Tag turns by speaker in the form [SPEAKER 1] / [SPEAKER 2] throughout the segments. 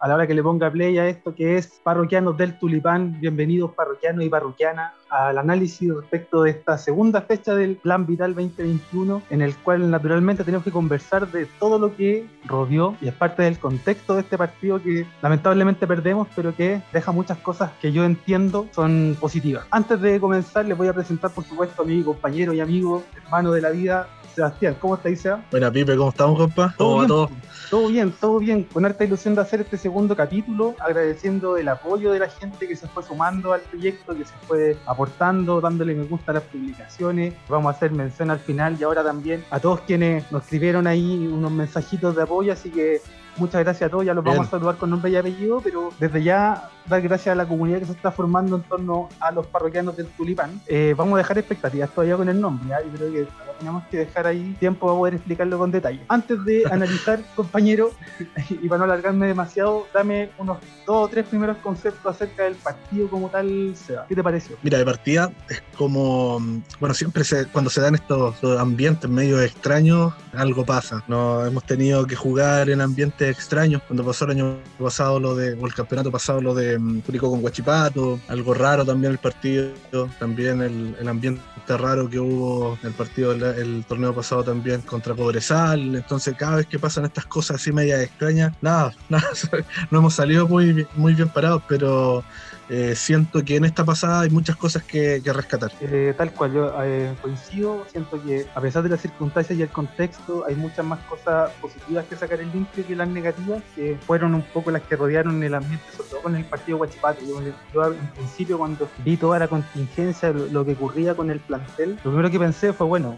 [SPEAKER 1] A la hora que le ponga play a esto que es Parroquianos del Tulipán, bienvenidos parroquianos y parroquianas al análisis respecto de esta segunda fecha del Plan Vital 2021, en el cual naturalmente tenemos que conversar de todo lo que rodeó y es parte del contexto de este partido que lamentablemente perdemos, pero que deja muchas cosas que yo entiendo son positivas. Antes de comenzar, les voy a presentar, por supuesto, a mi compañero y amigo, hermano de la vida, Sebastián, ¿cómo estáis, Seba?
[SPEAKER 2] Buena, Pipe, ¿cómo estamos, compa?
[SPEAKER 1] ¿Todo, bien, todo? Todo bien, todo bien. Con harta ilusión de hacer este segundo capítulo, agradeciendo el apoyo de la gente que se fue sumando al proyecto, que se fue aportando, dándole me gusta a las publicaciones. Vamos a hacer mención al final y ahora también a todos quienes nos escribieron ahí unos mensajitos de apoyo, así que muchas gracias a todos, ya los vamos a saludar con nombre y apellido, pero desde ya dar gracias a la comunidad que se está formando en torno a los parroquianos del Tulipán. Eh, vamos a dejar expectativas todavía con el nombre, ¿ya? yo creo que tenemos que dejar ahí tiempo para poder explicarlo con detalle. Antes de analizar, compañero, y para no alargarme demasiado, dame unos dos o tres primeros conceptos acerca del partido como tal, Seba. ¿Qué te pareció?
[SPEAKER 2] Mira, de partida es como, bueno, siempre se, cuando se dan estos, ambientes medio extraños, algo pasa. No hemos tenido que jugar en ambientes extraños. Cuando pasó el año pasado lo de, o el campeonato pasado lo de Curicó con Guachipato, algo raro también el partido, también el, el ambiente raro que hubo en el partido el torneo pasado también contra Cobresal. Entonces, cada vez que pasan estas cosas así medias extrañas, nada, nada, no hemos salido muy, muy bien parados, pero eh, siento que en esta pasada hay muchas cosas que, rescatar.
[SPEAKER 1] Eh, tal cual, yo eh, coincido, siento que a pesar de las circunstancias y el contexto, hay muchas más cosas positivas que sacar el limpio que las negativas, que fueron un poco las que rodearon el ambiente, sobre todo con el partido Guachipato. Yo, yo en principio cuando vi toda la contingencia, lo, que ocurría con el plantel, lo primero que pensé fue, bueno,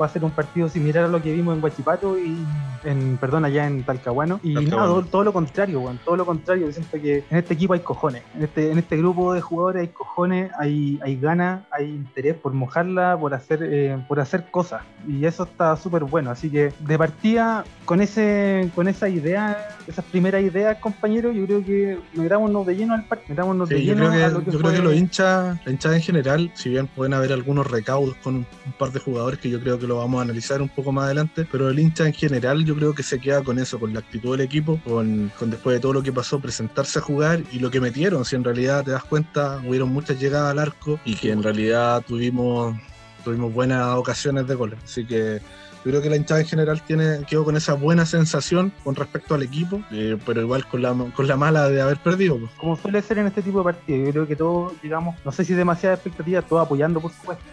[SPEAKER 1] va a ser un partido similar a lo que vimos en Guachipato y en, perdón, allá en Talcahuano. Y nada, todo, lo contrario, bueno, todo lo contrario, siento que en este equipo hay cojones, en este en este grupo de jugadores hay cojones, hay, hay ganas, hay interés por mojarla, por hacer, eh, por hacer cosas. Y eso está súper bueno. Así que de partida, con ese, con esa idea, esas primeras ideas, compañeros, yo creo que metámonos de lleno al parque, metámonos de lleno
[SPEAKER 2] yo creo que,
[SPEAKER 1] a lo que
[SPEAKER 2] Yo creo que los hinchas, la hinchada en general, si bien pueden haber algunos recaudos con un, par de jugadores que yo creo que lo vamos a analizar un poco más adelante, pero el hincha en general yo creo que se queda con eso, con la actitud del equipo, con, con después de todo lo que pasó, presentarse a jugar y lo que metieron, si en realidad te das cuenta, hubieron muchas llegadas al arco y que en realidad tuvimos, tuvimos buenas ocasiones de goles. Así que yo creo que la hinchada en general tiene, quedó con esa buena sensación con respecto al equipo, eh, pero igual con la, con la mala de haber perdido.
[SPEAKER 1] Como suele ser en este tipo de partidos, yo creo que todos, digamos, no sé si demasiada expectativa, todos apoyando por supuesto,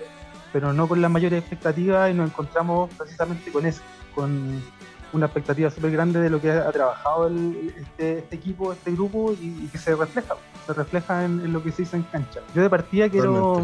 [SPEAKER 1] pero no con las mayores expectativas y nos encontramos precisamente con eso, con una expectativa súper grande de lo que ha, trabajado este, este, equipo, este grupo y, que se refleja, se refleja en, lo que se hizo en cancha. Yo de partida quiero,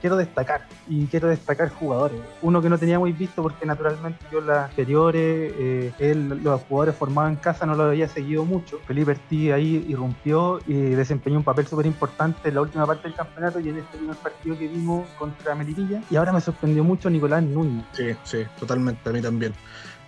[SPEAKER 1] quiero destacar y quiero destacar jugadores. Uno que no tenía muy visto porque naturalmente yo las anteriores, eh, los jugadores formados en casa no lo había seguido mucho. Felipe Ortiz ahí irrumpió y desempeñó un papel súper importante en la última parte del campeonato y en este primer partido que vimos contra Melipilla. Y ahora me sorprendió mucho Nicolás Núñez.
[SPEAKER 2] Sí, sí, totalmente, a mí también.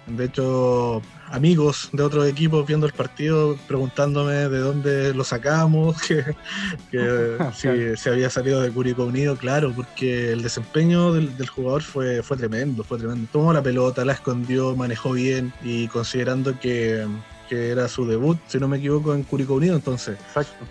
[SPEAKER 2] De hecho, amigos de otros equipos viendo el partido preguntándome de dónde lo sacamos, que, si se había salido de Curicó Unido, claro, porque el desempeño del, del, jugador fue, fue tremendo, fue tremendo. Tomó la pelota, la escondió, manejó bien y considerando que que era su debut, si no me equivoco, en Curicó Unido, entonces,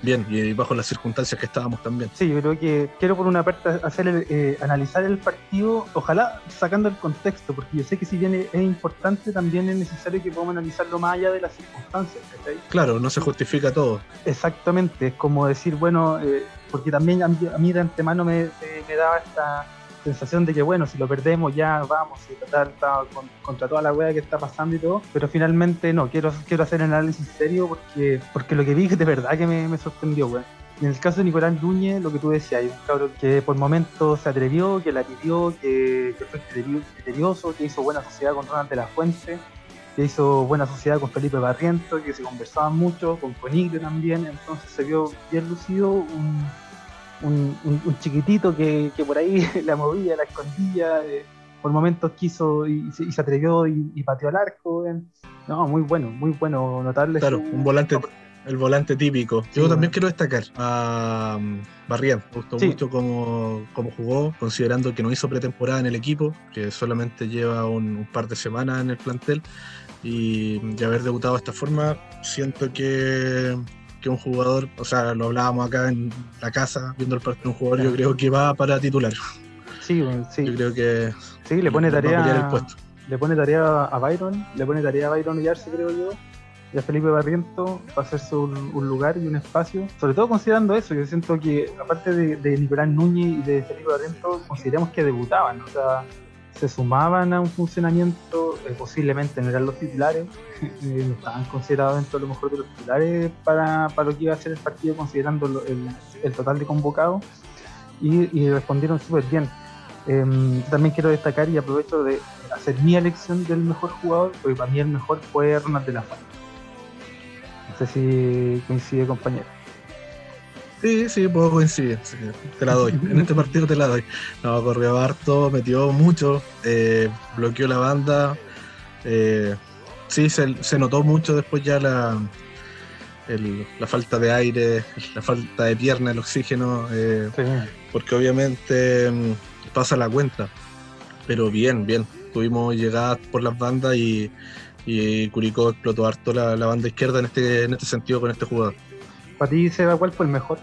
[SPEAKER 2] bien, y bajo las circunstancias que estábamos también.
[SPEAKER 1] Sí, yo creo que quiero por una parte hacer eh, analizar el partido, ojalá sacando el contexto, porque yo sé que si bien es, importante, también es necesario que podamos analizarlo más allá de las circunstancias.
[SPEAKER 2] Claro, no se justifica todo.
[SPEAKER 1] Exactamente, es como decir, bueno, eh, porque también a mí, de antemano me daba esta sensación de que, bueno, si lo perdemos ya vamos, y total, está contra toda la wea que está pasando y todo, pero finalmente no, quiero, quiero hacer un análisis serio porque, porque lo que vi de verdad que me, sorprendió, weón. en el caso de Nicolás Núñez, lo que tú decías, un cabrón que por momentos se atrevió, que la pidió, que, fue criterioso, que hizo buena sociedad con Ronald de la Fuente, que hizo buena sociedad con Felipe Barriento, que se conversaban mucho, con Coniglio también, entonces se vio bien lucido, un, un, chiquitito que, por ahí la movía, la escondía, eh, por momentos quiso y, se, atrevió y, pateó al arco. No, muy bueno, muy bueno notarle.
[SPEAKER 2] Claro, un volante, el volante típico. Yo también quiero destacar a um, Barrián, me gustó mucho cómo, jugó, considerando que no hizo pretemporada en el equipo, que solamente lleva un, par de semanas en el plantel y, de haber debutado de esta forma, siento que, que un jugador, o sea, lo hablábamos acá en la casa, viendo el partido, un jugador yo creo que va para titular.
[SPEAKER 1] Sí, sí.
[SPEAKER 2] Yo creo que
[SPEAKER 1] sí, le pone tarea, le pone tarea a Byron, le pone tarea a Byron Yarse, creo yo, y a Felipe Barriento para hacerse un, lugar y un espacio. Sobre todo considerando eso, yo siento que aparte de, Nicolás Núñez y de Felipe Barriento, consideramos que debutaban, o sea, se sumaban a un funcionamiento, eh, posiblemente no eran los titulares, eh, no estaban considerados dentro de lo mejor de los titulares para, para, lo que iba a ser el partido, considerando el, total de convocados, y, respondieron súper bien. Em, también quiero destacar y aprovecho de hacer mi elección del mejor jugador, porque para mí el mejor fue Ronald de la Fuente. No sé si coincide, compañero.
[SPEAKER 2] Sí, sí, puedo coincidir. te la doy. en este partido te la doy. No, corrió harto, metió mucho, eh, bloqueó la banda. Eh, sí, se, notó mucho después ya la, la falta de aire, la falta de pierna, el oxígeno, eh, porque obviamente mm, pasa la cuenta. Pero bien, bien. Tuvimos llegadas por las bandas y, y Curicó explotó harto la, la, banda izquierda en este, en este sentido con este jugador.
[SPEAKER 1] ¿Para ti, Seba, cuál fue el mejor?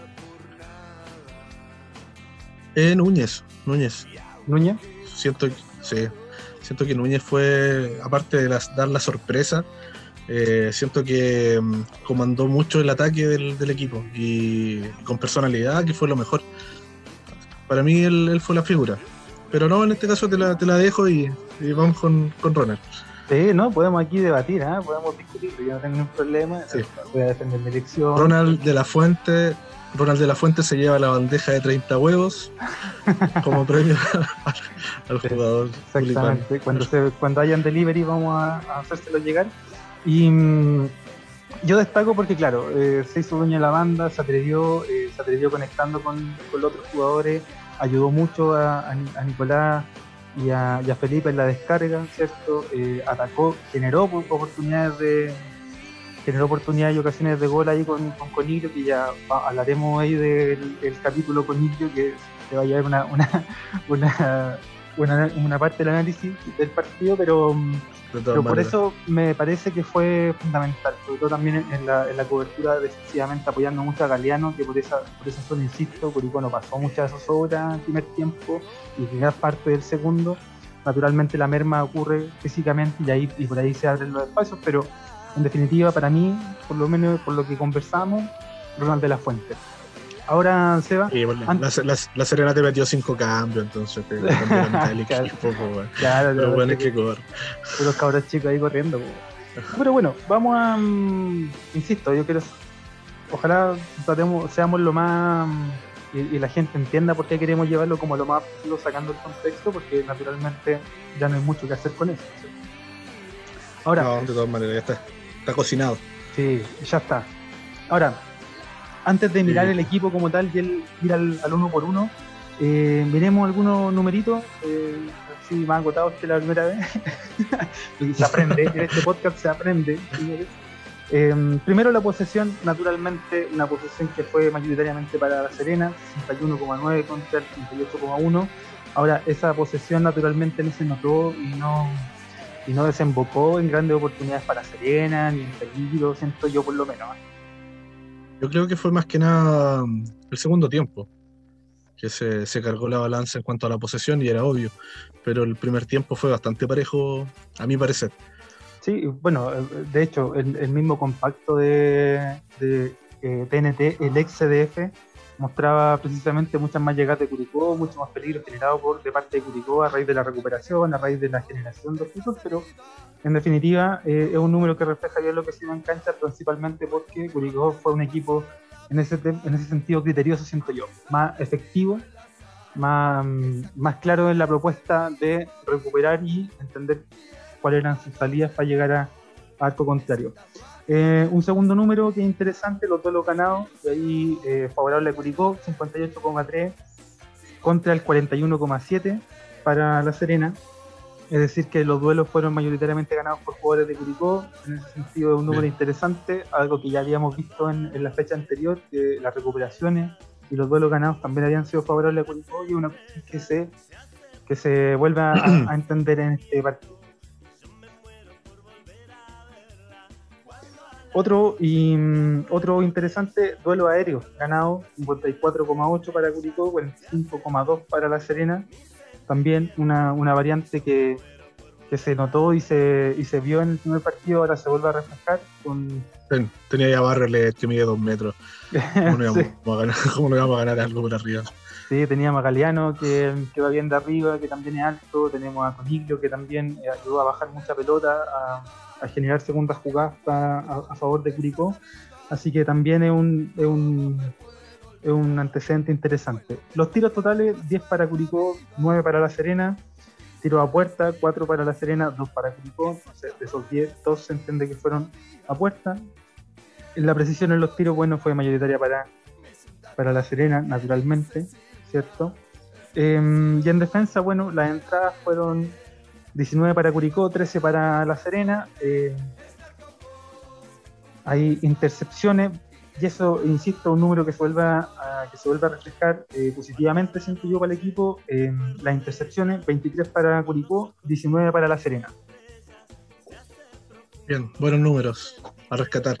[SPEAKER 2] Eh, Núñez, Núñez.
[SPEAKER 1] ¿Núñez?
[SPEAKER 2] Siento, sí, siento que Núñez fue, aparte de dar la sorpresa, eh, siento que mm, comandó mucho el ataque del, equipo y con personalidad, que fue lo mejor. Para mí él, fue la figura. Pero no, en este caso te la, te la dejo y, vamos con, con Ronald.
[SPEAKER 1] Sí, no, podemos aquí debatir, ¿eh? podemos discutir, yo no tengo ningún problema. Voy a defender mi elección.
[SPEAKER 2] Ronald de la Fuente, Ronald de la Fuente se lleva la bandeja de 30 huevos como premio al, jugador.
[SPEAKER 1] Exactamente, cuando, se, cuando hayan delivery vamos a, hacérselo llegar. Y mm, yo destaco porque, claro, eh, se hizo dueño de la banda, se atrevió, eh, se atrevió conectando con, con, los otros jugadores, ayudó mucho a, a Nicolás y a, Felipe en la descarga, ¿cierto? Eh, atacó, generó oportunidades de generó oportunidades y ocasiones de gol ahí con, con que ya hablaremos ahí del, capítulo Conilio, que se va a llevar una, una, una, una, parte del análisis del partido, pero, pero por eso me parece que fue fundamental, sobre todo también en la, en la cobertura defensivamente apoyando mucho a Galeano, que por esa, por esa zona, insisto, Curicó no pasó muchas de esas obras en el primer tiempo y gran parte del segundo. Naturalmente la merma ocurre físicamente y ahí y por ahí se abren los espacios, pero en definitiva, para mí, por lo menos por lo que conversamos, Ronald de la Fuente. Ahora, Seba.
[SPEAKER 2] la, Serena te metió cinco cambios, entonces te cambió
[SPEAKER 1] claro, equipo, Claro, Pero bueno, es que correr. Los cabros chicos ahí corriendo, Pero bueno, vamos a. Mm, insisto, yo quiero. Ojalá tratemos, seamos lo más. Y, la gente entienda por qué queremos llevarlo como lo más sacando el contexto, porque naturalmente ya no hay mucho que hacer con eso.
[SPEAKER 2] Ahora. No, de todas maneras, ya está Está cocinado.
[SPEAKER 1] Sí, ya está. Ahora, antes de mirar el equipo como tal y el ir al, uno por uno, eh, miremos algunos numeritos, eh, así más agotados que la primera vez. se aprende, en este podcast se aprende. Eh, primero la posesión, naturalmente, una posesión que fue mayoritariamente para La Serena, 61,9 contra el 38,1. Ahora, esa posesión naturalmente no se notó y no, y no desembocó en grandes oportunidades para Serena, ni en peligro, siento yo por lo menos.
[SPEAKER 2] Yo creo que fue más que nada mm, el segundo tiempo, que se, se, cargó la balanza en cuanto a la posesión y era obvio, pero el primer tiempo fue bastante parejo, a mi parecer.
[SPEAKER 1] Sí, bueno, de hecho, el, mismo compacto de, de TNT, eh, el ex CDF, mostraba precisamente muchas más llegadas de Curicó, mucho más peligro generado por de parte de Curicó a raíz de la recuperación, a raíz de la generación de puntos, pero en definitiva eh, es un número que refleja bien lo que se iba en cancha, principalmente porque Curicó fue un equipo en ese, en ese sentido criterioso, siento yo, más efectivo, más, más claro en la propuesta de recuperar y entender cuáles eran sus salidas para llegar a, a contrario. Eh, un segundo número que es interesante, los duelos ganados, de ahí eh, favorable a Curicó, 58,3 contra el 41,7 para La Serena. Es decir, que los duelos fueron mayoritariamente ganados por jugadores de Curicó. En ese sentido, es un número interesante, algo que ya habíamos visto en, la fecha anterior, que las recuperaciones y los duelos ganados también habían sido favorables a Curicó y una cuestión que se, que se vuelve a entender en este partido. Otro, y, mm, otro interesante, duelo aéreo, ganado 54,8 para Curicó, 45,2 para La Serena. También una, una variante que, que, se notó y se, y se vio en el primer partido, ahora se vuelve a reflejar. Con...
[SPEAKER 2] Tenía ya Barrel que mide dos metros. ¿Cómo no, íbamos, a ganar, ¿Cómo no íbamos a ganar algo por arriba?
[SPEAKER 1] Sí, teníamos a Galeano que, que, va bien de arriba, que también es alto. Tenemos a Coniglio que también ayudó a bajar mucha pelota, a, a generar segundas jugadas a, favor de Curicó. Así que también es un, es un, es un antecedente interesante. Los tiros totales, 10 para Curicó, 9 para La Serena. Tiros a puerta, 4 para La Serena, 2 para Curicó. Entonces, de esos 10, 2 se entiende que fueron a puerta. La precisión en los tiros, bueno, fue mayoritaria para, para La Serena, naturalmente, ¿cierto? Eh, y en defensa, bueno, las entradas fueron 19 para Curicó, 13 para La Serena. Eh, hay intercepciones y eso, insisto, un número que se vuelva a, que se vuelva a reflejar eh, positivamente, siento yo, para el equipo. Eh, las intercepciones, 23 para Curicó, 19 para La Serena.
[SPEAKER 2] Bien, buenos números a rescatar.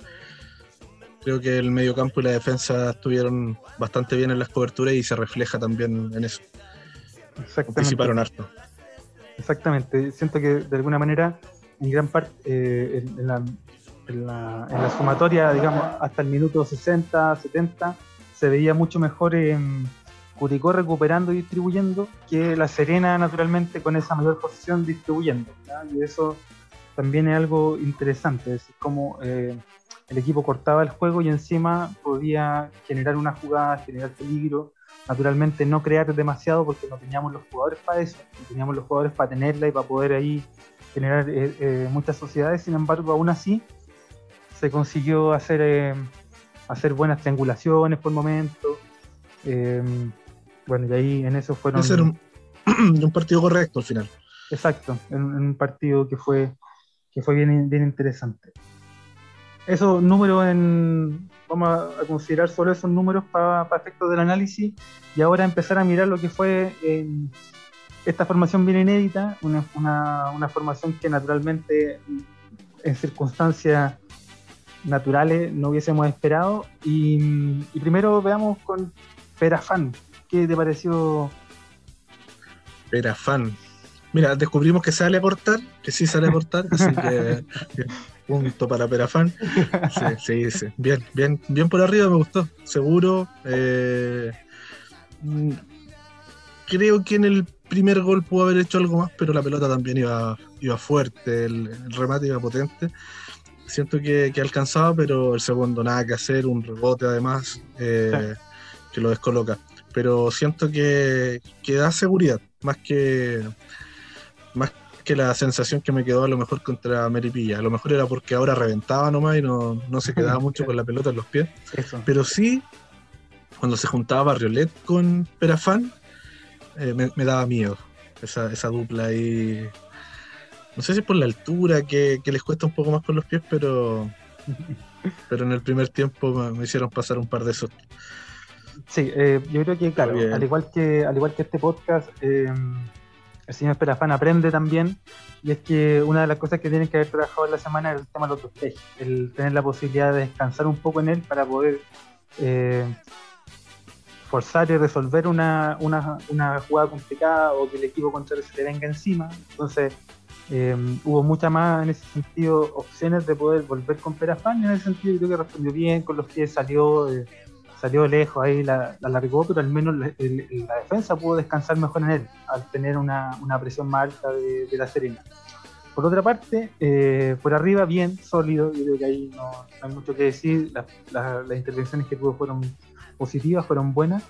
[SPEAKER 2] Creo que el mediocampo y la defensa estuvieron bastante bien en las coberturas y se refleja también en eso. Participaron harto.
[SPEAKER 1] Exactamente, siento que de alguna manera, en gran parte, eh, en, la, en, la, sumatoria, digamos, hasta el minuto 60, 70, se veía mucho mejor en Curicó recuperando y distribuyendo que La Serena, naturalmente, con esa mayor posición distribuyendo. Y eso también es algo interesante, es como eh, el equipo cortaba el juego y encima podía generar una jugada, generar peligro naturalmente no crear demasiado porque no teníamos los jugadores para eso, no teníamos los jugadores para tenerla y para poder ahí generar eh, eh, muchas sociedades, sin embargo aún así se consiguió hacer, eh, hacer buenas triangulaciones por momentos, bueno y ahí en eso fueron...
[SPEAKER 2] Hacer un, un partido correcto al final.
[SPEAKER 1] Exacto, en, un partido que fue, que fue bien, bien interesante. Esos números en, vamos a, considerar solo esos números para efectos del análisis y ahora empezar a mirar lo que fue esta formación bien inédita, una, una, formación que naturalmente en circunstancias naturales no hubiésemos esperado. Y, primero veamos con Perafán, ¿qué te pareció?
[SPEAKER 2] Perafán. Mira, descubrimos que sale a cortar, que sí sale a cortar, así que punto para Perafán. Sí, sí, Bien, bien, bien por arriba, me gustó. Seguro. Eh, creo que en el primer gol pudo haber hecho algo más, pero la pelota también iba, iba fuerte, el, remate iba potente. Siento que, que, alcanzaba, pero el segundo nada que hacer, un rebote además eh, que lo descoloca. Pero siento que, que da seguridad, más que más que la sensación que me quedó a lo mejor contra Meripilla. A lo mejor era porque ahora reventaba nomás y no, se quedaba mucho con la pelota en los pies. Pero sí, cuando se juntaba Barriolet con Perafán, eh, me, daba miedo esa, esa dupla ahí. No sé si por la altura, que, les cuesta un poco más con los pies, pero, pero en el primer tiempo me, hicieron pasar un par de esos.
[SPEAKER 1] Sí, eh, yo creo que, claro, al igual que, al igual que este podcast, eh, el señor Perafán aprende también, y es que una de las cosas que tienen que haber trabajado en la semana es el tema de los dos el tener la posibilidad de descansar un poco en él para poder eh, forzar y resolver una, jugada complicada o que el equipo contrario se te venga encima. Entonces, eh, hubo mucha más en ese sentido opciones de poder volver con Perafán, y en ese sentido creo que respondió bien, con los pies salió. Eh, salió lejos ahí, la, la largó, pero al menos la, defensa pudo descansar mejor en él, al tener una, presión más alta de, la Serena. Por otra parte, eh, por arriba, bien, sólido, yo creo que ahí no, hay mucho que decir, las intervenciones que tuvo fueron positivas, fueron buenas,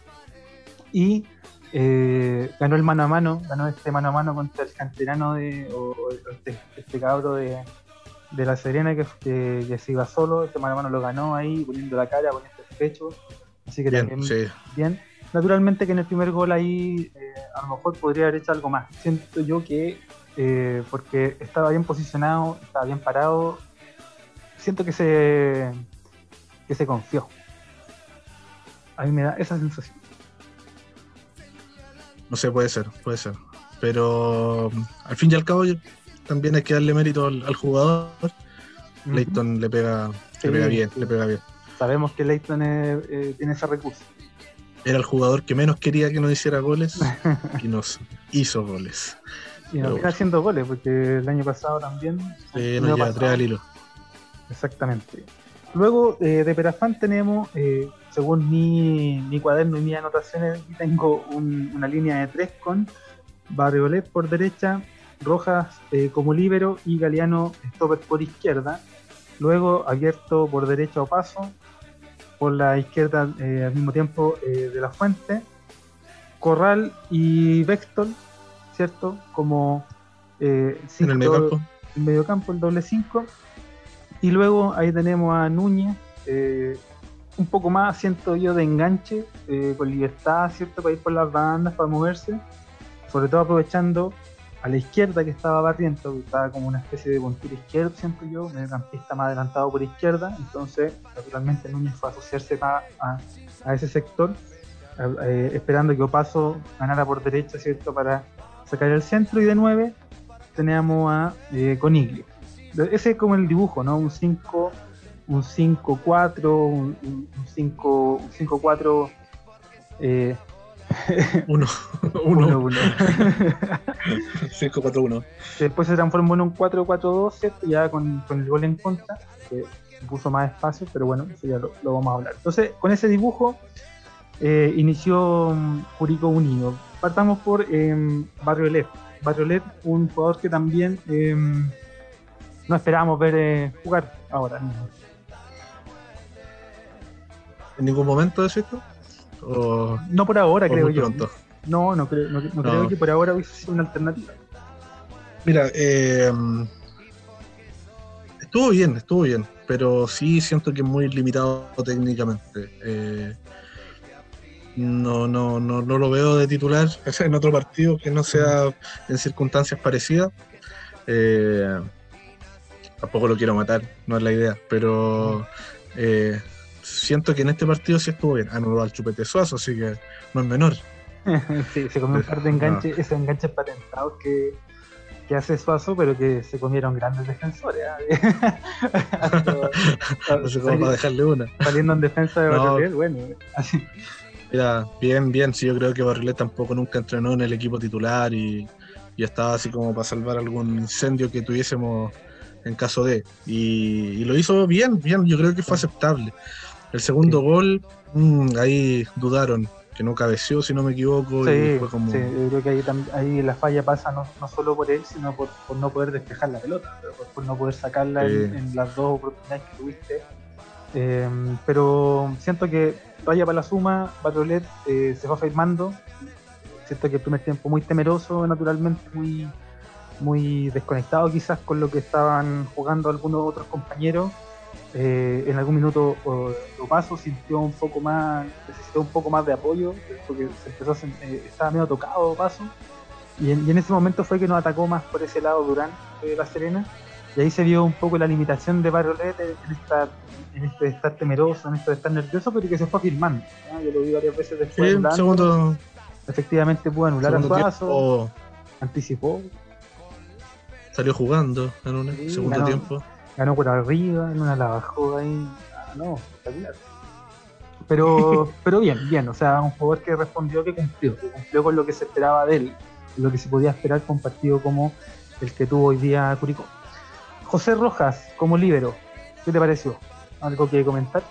[SPEAKER 1] y eh, ganó el mano a mano, ganó este mano a mano contra el canterano de, este, este, cabro de, la Serena que, que, se iba solo, este mano a mano lo ganó ahí, poniendo la cara, poniendo pecho, Así que bien, también bien. Naturalmente que en el primer gol ahí eh, a lo mejor podría haber hecho algo más. Siento yo que eh, porque estaba bien posicionado, estaba bien parado, siento que se que se confió. A mí me da esa sensación.
[SPEAKER 2] No sé, puede ser, puede ser. Pero al fin y al cabo también hay que darle mérito al, jugador. Leighton le pega le pega bien, le pega bien.
[SPEAKER 1] Sabemos que Leighton eh, tiene ese recurso.
[SPEAKER 2] Era el jugador que menos quería que nos hiciera goles y nos hizo goles.
[SPEAKER 1] Y nos está haciendo goles, porque el año pasado también.
[SPEAKER 2] Sí, nos lleva tres al hilo.
[SPEAKER 1] Exactamente. Luego eh, de Perafán tenemos, eh, según mi, mi, cuaderno y mis anotaciones, tengo una línea de tres con Barriolet por derecha, Rojas eh, como líbero y Galeano stopper por izquierda. Luego abierto por derecha o paso, por la izquierda al mismo tiempo de la fuente. Corral y Vextol, ¿cierto? Como
[SPEAKER 2] en el medio campo.
[SPEAKER 1] El medio campo, el doble 5 y luego ahí tenemos a Núñez, eh, un poco más, siento yo, de enganche, eh, con libertad, ¿cierto? Para ir por las bandas, para moverse, sobre todo aprovechando a la izquierda que estaba barriendo, que estaba como una especie de puntero izquierdo, siento yo, mediocampista más adelantado por izquierda, entonces naturalmente Núñez fue a asociarse a, a, ese sector, eh, esperando que Opaso ganara por derecha, ¿cierto? Para sacar el centro y de nueve teníamos a Coniglio ese es como el dibujo, ¿no? Un 5, un 5, 4, un 5, 5, 4,
[SPEAKER 2] eh, 1, 1, 1. 5, 4, 1.
[SPEAKER 1] Después se transformó en un 4, 4, 2, Ya con, con el gol en contra, que puso más espacio, pero bueno, eso ya lo, lo vamos a hablar. Entonces, con ese dibujo eh, inició um, Jurico Unido. Partamos por eh, Barrio Led. Barrio Led, un jugador que también eh, no esperábamos ver eh, jugar ahora.
[SPEAKER 2] ¿En ningún momento de esto?
[SPEAKER 1] ¿O, no por ahora, creo yo. No, no, creo, no, creo que por ahora hubiese sido una alternativa.
[SPEAKER 2] Mira, eh, estuvo bien, estuvo bien, pero sí siento que es muy limitado técnicamente. Eh, no, no, no, no lo veo de titular en otro partido que no sea en circunstancias parecidas. Eh, tampoco lo quiero matar, no es la idea, pero eh, siento que en este partido sí estuvo bien. Anuló al chupete suazo, así que no es menor.
[SPEAKER 1] sí, se comió un par de enganches, esos enganches patentados que, que hace Suazo, pero que se comieron grandes defensores. ¿eh?
[SPEAKER 2] no sé cómo para dejarle una.
[SPEAKER 1] Saliendo en defensa de Barrilet, bueno, así.
[SPEAKER 2] Mira, bien, bien, sí, yo creo que Barrilet tampoco nunca entrenó en el equipo titular y, y estaba así como para salvar algún incendio que tuviésemos en caso de. Y, lo hizo bien, bien, yo creo que fue aceptable. El segundo gol, mm, ahí dudaron, que no cabeció, si no me equivoco.
[SPEAKER 1] Sí, fue como... sí yo creo que ahí, ahí la falla pasa no, no solo por él, sino por, no poder despejar la pelota, por, no poder sacarla en, las dos oportunidades que tuviste. Eh, pero siento que vaya para la suma, Batrolet eh, se va firmando. Siento que el primer tiempo muy temeroso, naturalmente muy muy desconectado quizás con lo que estaban jugando algunos otros compañeros. Eh, en algún minuto lo paso, sintió un poco más, necesitó un poco más de apoyo, porque se empezó eh, estaba medio tocado paso. Y en, ese momento fue que nos atacó más por ese lado Durán de La Serena. Y ahí se vio un poco la limitación de Barrolet en, esta, en este de estar temeroso, en esto de estar nervioso, pero que se fue afirmando. Yo lo vi varias veces después.
[SPEAKER 2] Sí, segundo,
[SPEAKER 1] efectivamente pudo anular a paso, anticipó
[SPEAKER 2] salió jugando en un segundo tiempo.
[SPEAKER 1] Ganó por arriba, en una la bajó ahí. Ah, no, espectacular. Pero, pero bien, bien, o sea, un jugador que respondió que cumplió, que cumplió con lo que se esperaba de él, lo que se podía esperar con un partido como el que tuvo hoy día Curicó. José Rojas, como líbero, ¿qué te pareció? ¿Algo que comentar?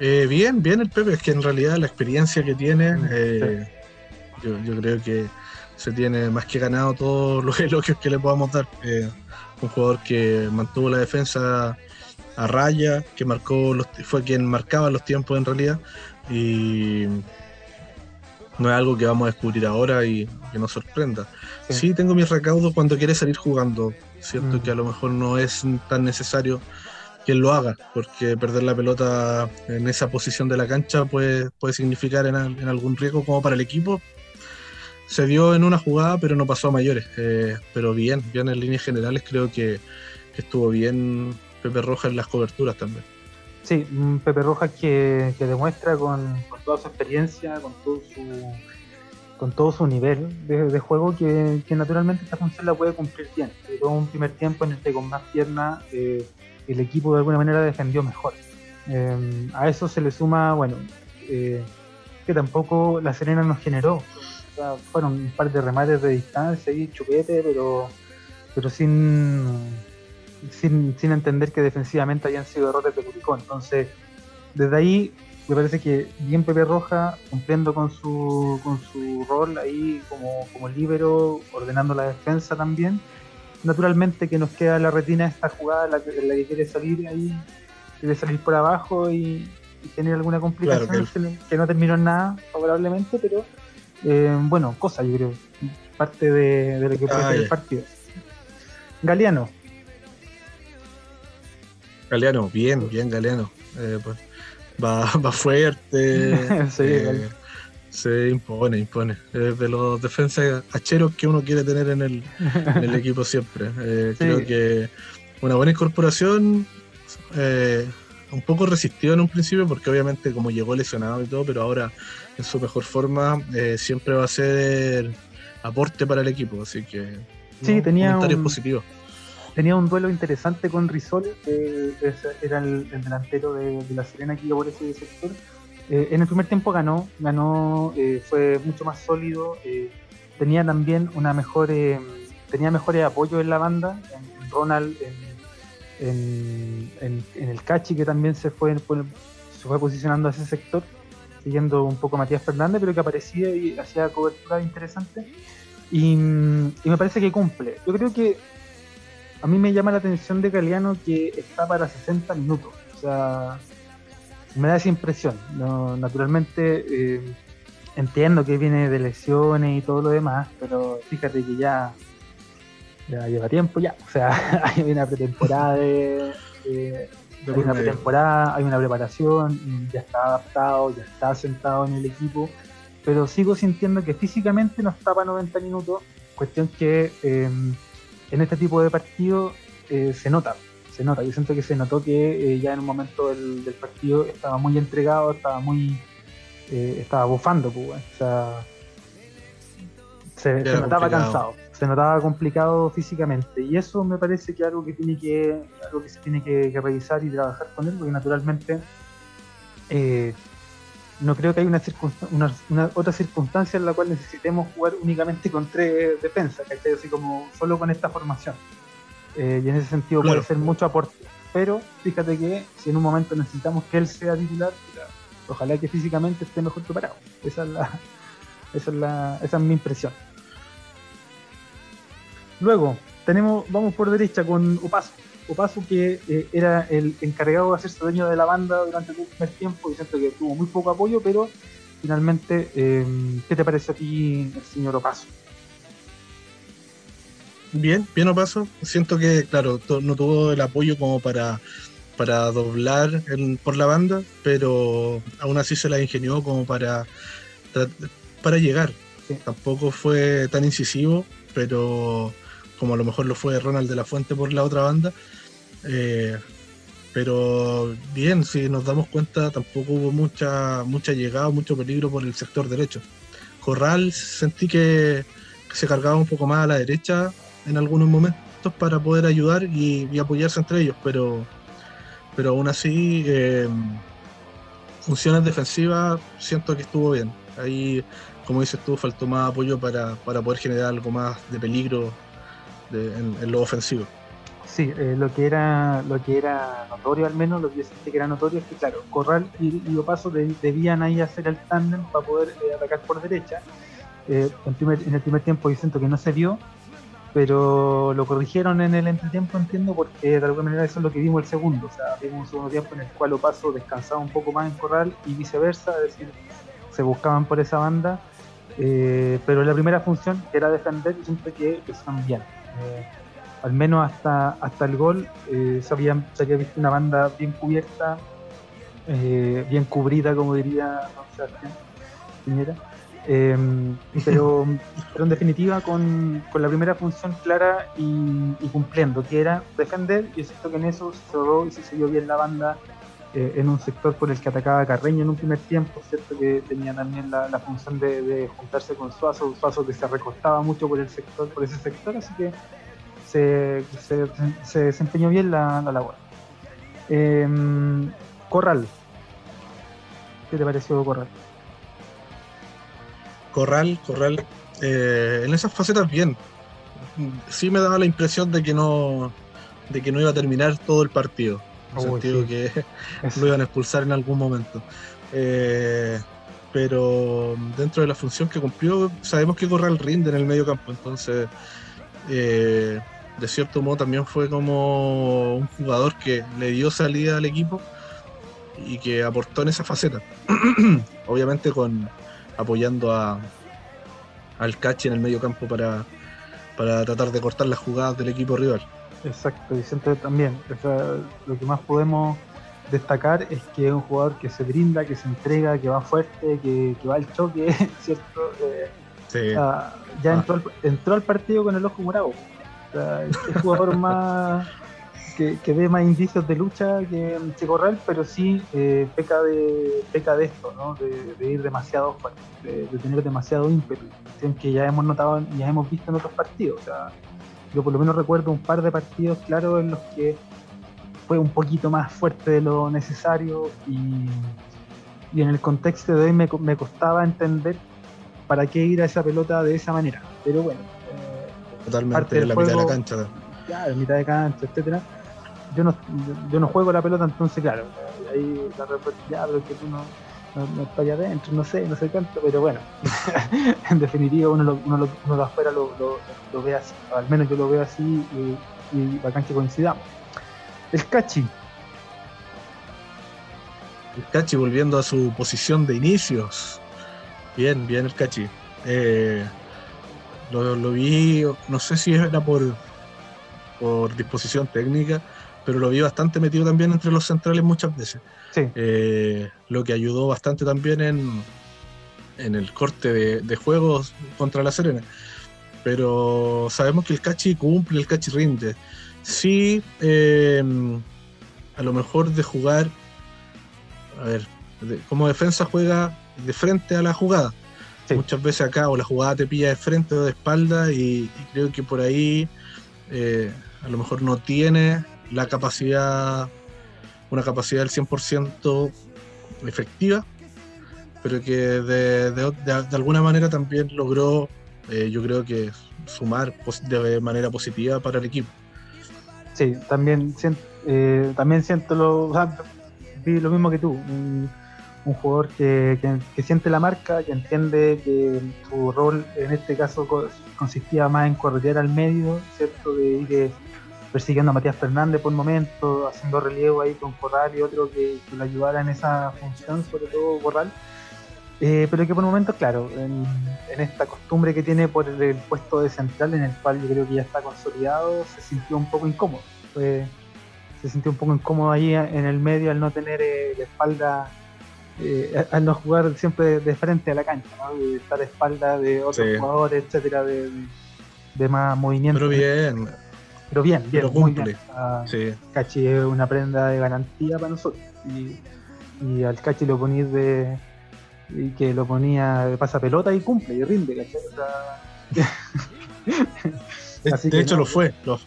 [SPEAKER 2] Eh, bien, bien el Pepe, es que en realidad la experiencia que tiene, eh, yo, creo que se tiene más que ganado todos los elogios que le podamos dar. Eh, un jugador que mantuvo la defensa a raya, que marcó los, fue quien marcaba los tiempos en realidad. Y no es algo que vamos a descubrir ahora y que nos sorprenda. Sí, tengo mis recaudos cuando quiere salir jugando. Cierto mm. que a lo mejor no es tan necesario que él lo haga, porque perder la pelota en esa posición de la cancha puede, puede significar en, en algún riesgo como para el equipo, se dio en una jugada, pero no pasó a mayores. Eh, pero bien, bien en líneas generales, creo que, estuvo bien Pepe Rojas en las coberturas también.
[SPEAKER 1] Sí, Pepe Rojas que, demuestra con, toda su experiencia, con todo su, con todo su nivel de, juego, que, naturalmente esta función la puede cumplir bien. Todo un primer tiempo en el que con más piernas eh, el equipo de alguna manera defendió mejor. Eh, a eso se le suma, bueno, eh, que tampoco la Serena nos generó. Fueron un par de remates de distancia y chupete, pero, pero sin, sin, sin entender que defensivamente habían sido errores de Curicó. Entonces, desde ahí me parece que bien Pepe Roja cumpliendo con su, con su rol ahí como, como líbero, ordenando la defensa también. Naturalmente que nos queda la retina esta jugada, la que, la que quiere salir ahí, quiere salir por abajo y, tener alguna complicación que, no terminó en nada favorablemente, pero eh, bueno, cosa yo creo, parte de, lo que puede ah, ser el partido. Galeano.
[SPEAKER 2] Galeano, bien, bien Galeano. Eh, pues va, va fuerte. Eh, se impone, impone. de los defensas hacheros que uno quiere tener en el, equipo siempre. Eh, creo que una buena incorporación. Eh, un poco resistió en un principio porque obviamente como llegó lesionado y todo, pero ahora en su mejor forma siempre va a ser aporte para el equipo, así que
[SPEAKER 1] sí, tenía comentarios positivos tenía un duelo interesante con Risol, que era el, delantero de, La Serena que iba por ese sector. Eh, en el primer tiempo ganó, ganó, eh, fue mucho más sólido, eh, tenía también una mejor, tenía mejores apoyos en la banda, en, Ronald, en, el Cachi que también se fue, se fue posicionando a ese sector, siguiendo un poco a Matías Fernández, pero que aparecía y hacía cobertura interesante. Y, y, me parece que cumple. Yo creo que a mí me llama la atención de Galeano que está para 60 minutos. O sea, me da esa impresión. No, naturalmente eh, entiendo que viene de lesiones y todo lo demás, pero fíjate que ya, ya lleva tiempo ya. O sea, hay una pretemporada de, hay una pretemporada, hay una preparación, ya está adaptado, ya está sentado en el equipo, pero sigo sintiendo que físicamente no está para 90 minutos, cuestión que eh, en este tipo de partido eh, se nota, se nota. Yo siento que se notó que eh, ya en un momento del, partido estaba muy entregado, estaba muy. Eh, estaba bufando, pues, o sea. Se, notaba cansado, se notaba complicado físicamente. Y eso me parece que es algo que tiene que, algo que se tiene que, que revisar y trabajar con él, porque naturalmente no creo que haya una, una, otra circunstancia en la cual necesitemos jugar únicamente con tres defensas, que así como solo con esta formación. Eh, y en ese sentido puede ser mucho aporte. Pero fíjate que si en un momento necesitamos que él sea titular, ojalá que físicamente esté mejor preparado. Esa es la, esa es la, esa es mi impresión. Luego, tenemos, vamos por derecha con Opaso. Opaso que eh, era el encargado de hacerse dueño de la banda durante el primer tiempo y siento que tuvo muy poco apoyo, pero finalmente, em, ¿qué te parece a ti el señor Opaso?
[SPEAKER 2] Bien, bien Opaso. Siento que, claro, no tuvo el apoyo como para, para doblar por la banda, pero aún así se la ingenió como para, para llegar. Tampoco fue tan incisivo, pero como a lo mejor lo fue Ronald de la Fuente por la otra banda, eh, pero bien, si nos damos cuenta, tampoco hubo mucha, mucha llegada, mucho peligro por el sector derecho. Corral sentí que, se cargaba un poco más a la derecha en algunos momentos para poder ayudar y, apoyarse entre ellos, pero, pero aún así, eh, funciones defensivas siento que estuvo bien. Ahí, como dices tú, faltó más apoyo para, poder generar algo más de peligro en lo ofensivo.
[SPEAKER 1] Sí, eh, lo que era lo que era notorio al menos, lo que yo sentí que era notorio es que claro, Corral y, y Opaso debían ahí hacer el tándem para poder eh, atacar por derecha. Eh, en, el primer tiempo yo siento que no se vio, pero lo corrigieron en el entretiempo, entiendo, porque de alguna manera eso es lo que vimos el segundo. O sea, vimos un segundo tiempo en el cual Opaso descansaba un poco más en Corral y viceversa, es decir, se buscaban por esa banda. pero la primera función, era defender, yo siento que están bien al menos hasta, hasta el gol, eh, se, había, visto una banda bien cubierta, eh, bien cubrida, como diría Sebastián Piñera. Em, pero, pero, en definitiva con, la primera función clara y, cumpliendo, que era defender, y es cierto que en eso se cerró y se siguió bien la banda eh, en un sector por el que atacaba Carreño en un primer tiempo, cierto que tenía también la, función de, juntarse con Suazo, Suazo que se recostaba mucho por el sector, por ese sector, así que se, se, desempeñó bien la, labor. Em, Corral. ¿Qué te pareció Corral?
[SPEAKER 2] Corral, Corral, eh, en esas facetas bien. Sí me daba la impresión de que no de que no iba a terminar todo el partido. En sentido que lo iban a expulsar en algún momento. Eh, pero dentro de la función que cumplió, sabemos que Corral rinde en el medio campo, entonces eh, de cierto modo también fue como un jugador que le dio salida al equipo y que aportó en esa faceta. Obviamente con apoyando a, al Cachi en el medio campo para, para tratar de cortar las jugadas del equipo rival.
[SPEAKER 1] Exacto, y siempre también. lo que más podemos destacar es que es un jugador que se brinda, que se entrega, que va fuerte, que, va al choque, ¿cierto? Eh, sí. ya entró, al, entró al partido con el ojo morado. es el jugador más que, que, ve más indicios de lucha que Corral, pero sí eh, peca de peca de esto, ¿no? de, ir demasiado fuerte, de, tener demasiado ímpetu, que ya hemos notado, ya hemos visto en otros partidos. O sea, yo por lo menos recuerdo un par de partidos claros en los que fue un poquito más fuerte de lo necesario y, en el contexto de hoy me, me, costaba entender para qué ir a esa pelota de esa manera. Pero bueno.
[SPEAKER 2] Eh, Totalmente, la mitad de la cancha.
[SPEAKER 1] Claro, mitad de cancha, etcétera. Yo no, yo no juego la pelota, entonces claro, ahí la ya, pero que tú no, no, está allá adentro, no sé, no sé cuánto, pero bueno, en definitiva uno, lo, uno, lo, uno de afuera lo, lo, ve así, al menos yo lo veo así y, y bacán que coincidamos. El Cachi.
[SPEAKER 2] El Cachi volviendo a su posición de inicios. Bien, bien el Cachi. Eh, lo, vi, no sé si era por, por disposición técnica, pero lo vi bastante metido también entre los centrales muchas veces. Eh, lo que ayudó bastante también en, en el corte de, juegos contra la Serena. Pero sabemos que el Cachi cumple, el Cachi rinde sí, em, a lo mejor de jugar, a ver, como defensa juega de frente a la jugada. Muchas veces acá o la jugada te pilla de frente o de espalda y, creo que por ahí eh, a lo mejor no tiene la capacidad, una capacidad del 100% efectiva, pero que de, alguna manera también logró, eh, yo creo que sumar de manera positiva para el equipo.
[SPEAKER 1] Sí, también, eh, también siento lo, lo mismo que tú. Un, jugador que, siente la marca, que entiende que su rol en este caso consistía más en correr al medio, ¿cierto? De eh, persiguiendo a Matías Fernández por un momento, haciendo relevo ahí con Corral y otro que, que, lo ayudara en esa función, sobre todo Corral. Eh, pero que por un momento, claro, en, esta costumbre que tiene por el, puesto de central, en el cual yo creo que ya está consolidado, se sintió un poco incómodo. se sintió un poco incómodo ahí en el medio al no tener eh, la espalda, eh, al no jugar siempre de, frente a la cancha, ¿no? estar a espalda de otros jugadores, etcétera, de, más movimiento.
[SPEAKER 2] Pero bien.
[SPEAKER 1] Pero bien, bien, muy bien. Ah, Cachi es una prenda de garantía para nosotros. Y, y al Cachi lo ponéis de y que lo ponía de pasapelota y cumple y rinde,
[SPEAKER 2] de, hecho lo fue. Lo...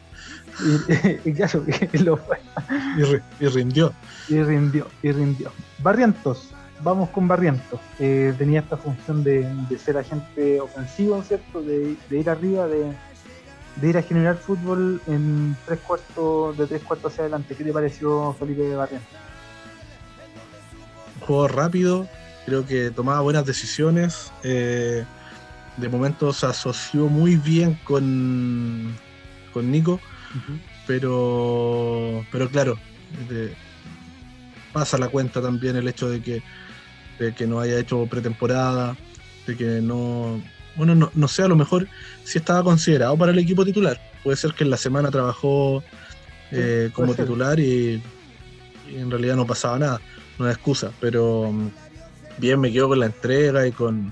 [SPEAKER 1] Y, claro, lo fue.
[SPEAKER 2] Y, rindió.
[SPEAKER 1] Y rindió, y rindió. Barrientos, vamos con Barrientos. tenía esta función de, ser agente ofensivo, ¿cierto? De, ir arriba, de, ir a generar fútbol en tres cuartos, de tres cuartos hacia adelante. ¿Qué te pareció Felipe de Barrientos?
[SPEAKER 2] juego rápido, creo que tomaba buenas decisiones. Eh, de momento se asoció muy bien con, con Nico, pero, pero claro, pasa la cuenta también el hecho de que, de que no haya hecho pretemporada, de que no, bueno, no, no sé, a lo mejor si estaba considerado para el equipo titular. Puede ser que en la semana trabajó eh, como titular y, y, en realidad no pasaba nada, no es excusa, pero bien me quedo con la entrega y con,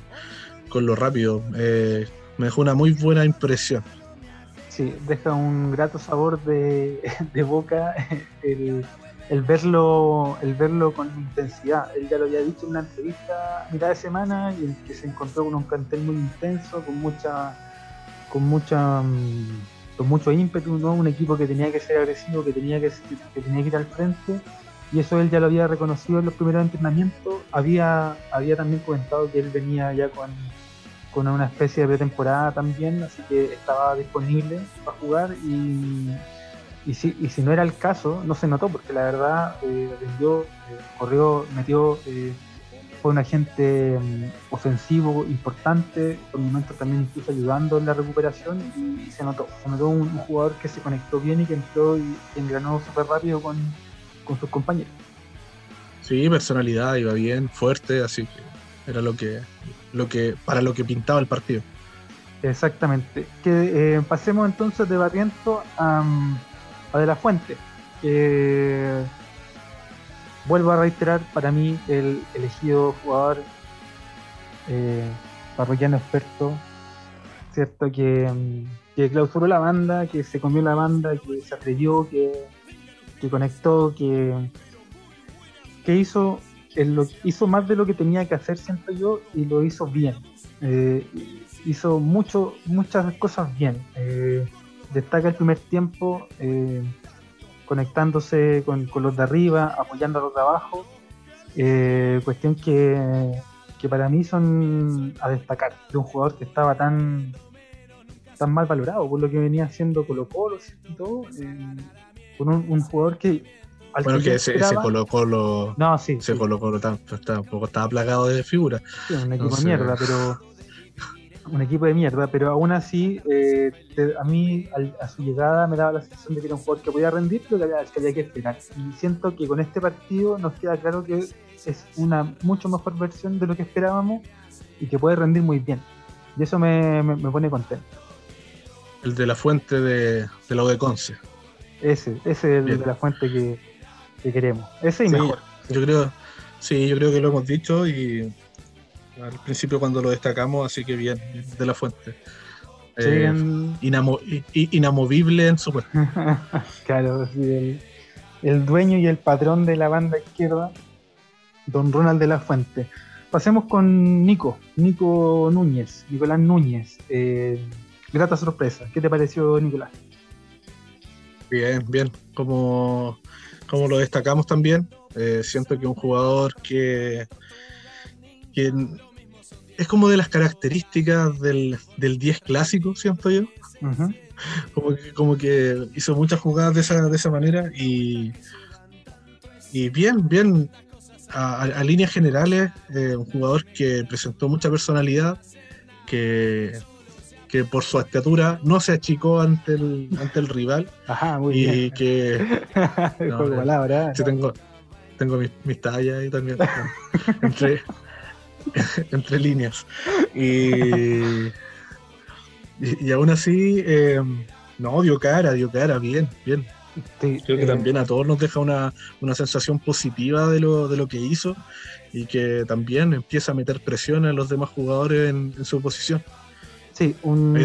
[SPEAKER 2] lo rápido. Eh, me dejó una muy buena impresión.
[SPEAKER 1] Sí, deja un grato sabor de, boca el, verlo el verlo con intensidad. Él ya lo había dicho en una entrevista mitad de semana y en que se encontró con un plantel muy intenso, con mucha con mucha mm, con mucho ímpetu, ¿no? un equipo que tenía que ser agresivo, que tenía que, que tenía que ir al frente, y eso él ya lo había reconocido en los primeros entrenamientos. Había, había también comentado que él venía ya con, con una especie de pretemporada también, así que estaba disponible para jugar y, y, si, y si no era el caso, no se notó, porque la verdad eh, vendió, eh, corrió, metió, eh, fue un agente mm, ofensivo importante, por momentos también incluso ayudando en la recuperación y, se notó, se notó un, jugador que se conectó bien y que entró y, engranó súper rápido con, con sus compañeros.
[SPEAKER 2] Sí, personalidad, iba bien, fuerte, así que era lo que, lo que, para lo que pintaba el partido.
[SPEAKER 1] Exactamente. Que eh, pasemos entonces de Barriento a, De La Fuente. vuelvo a reiterar, para mí el elegido jugador eh, parroquiano experto, cierto que, que, clausuró la banda, que se comió la banda, que se atrevió, que, que conectó, que, que hizo hizo más de lo que tenía que hacer, siento yo, y lo hizo bien. Eh, hizo mucho, muchas cosas bien. Eh, destaca el primer tiempo eh, conectándose con, los de arriba, apoyando a los de abajo. cuestión que, que, para mí son a destacar de un jugador que estaba tan tan mal valorado por lo que venía haciendo Colo Colo y todo. con un jugador que
[SPEAKER 2] bueno, que, ese, Colo Colo. No, sí. Ese Colo Colo tampoco estaba plagado de figuras.
[SPEAKER 1] Sí, un equipo de mierda, pero. Un equipo de mierda, pero aún así, eh, a mí a su llegada me daba la sensación de que era un jugador que podía rendir, pero que había, que esperar. Y siento que con este partido nos queda claro que es una mucho mejor versión de lo que esperábamos y que puede rendir muy bien. Y eso me, pone contento.
[SPEAKER 2] El de la fuente de, de la Conce.
[SPEAKER 1] Ese, ese es el de la fuente que, que queremos. Ese y mejor.
[SPEAKER 2] Yo creo, sí, yo creo que lo hemos dicho y al principio cuando lo destacamos, así que bien, de la fuente. Eh, inamovible en su
[SPEAKER 1] Claro, sí, el, dueño y el patrón de la banda izquierda, don Ronald de la Fuente. Pasemos con Nico, Nico Núñez, Nicolás Núñez. Eh, grata sorpresa. ¿Qué te pareció, Nicolás?
[SPEAKER 2] Bien, bien. Como como lo destacamos también. Eh, siento que un jugador que, es como de las características del, del 10 clásico, siento yo. como, que, como que hizo muchas jugadas de esa, de esa manera y, y bien, bien. A, líneas generales, eh, un jugador que presentó mucha personalidad, que que por su estatura no se achicó ante el, ante el rival.
[SPEAKER 1] Ajá, muy
[SPEAKER 2] y
[SPEAKER 1] bien.
[SPEAKER 2] que. tengo tengo mis, mis, tallas ahí también. entre, entre líneas. Y, y, aún así, eh, no, dio cara, dio cara, bien, bien. Creo que eh, también a todos nos deja una, una sensación positiva de lo, de lo que hizo y que también empieza a meter presión a los demás jugadores en, en su posición.
[SPEAKER 1] Sí, un,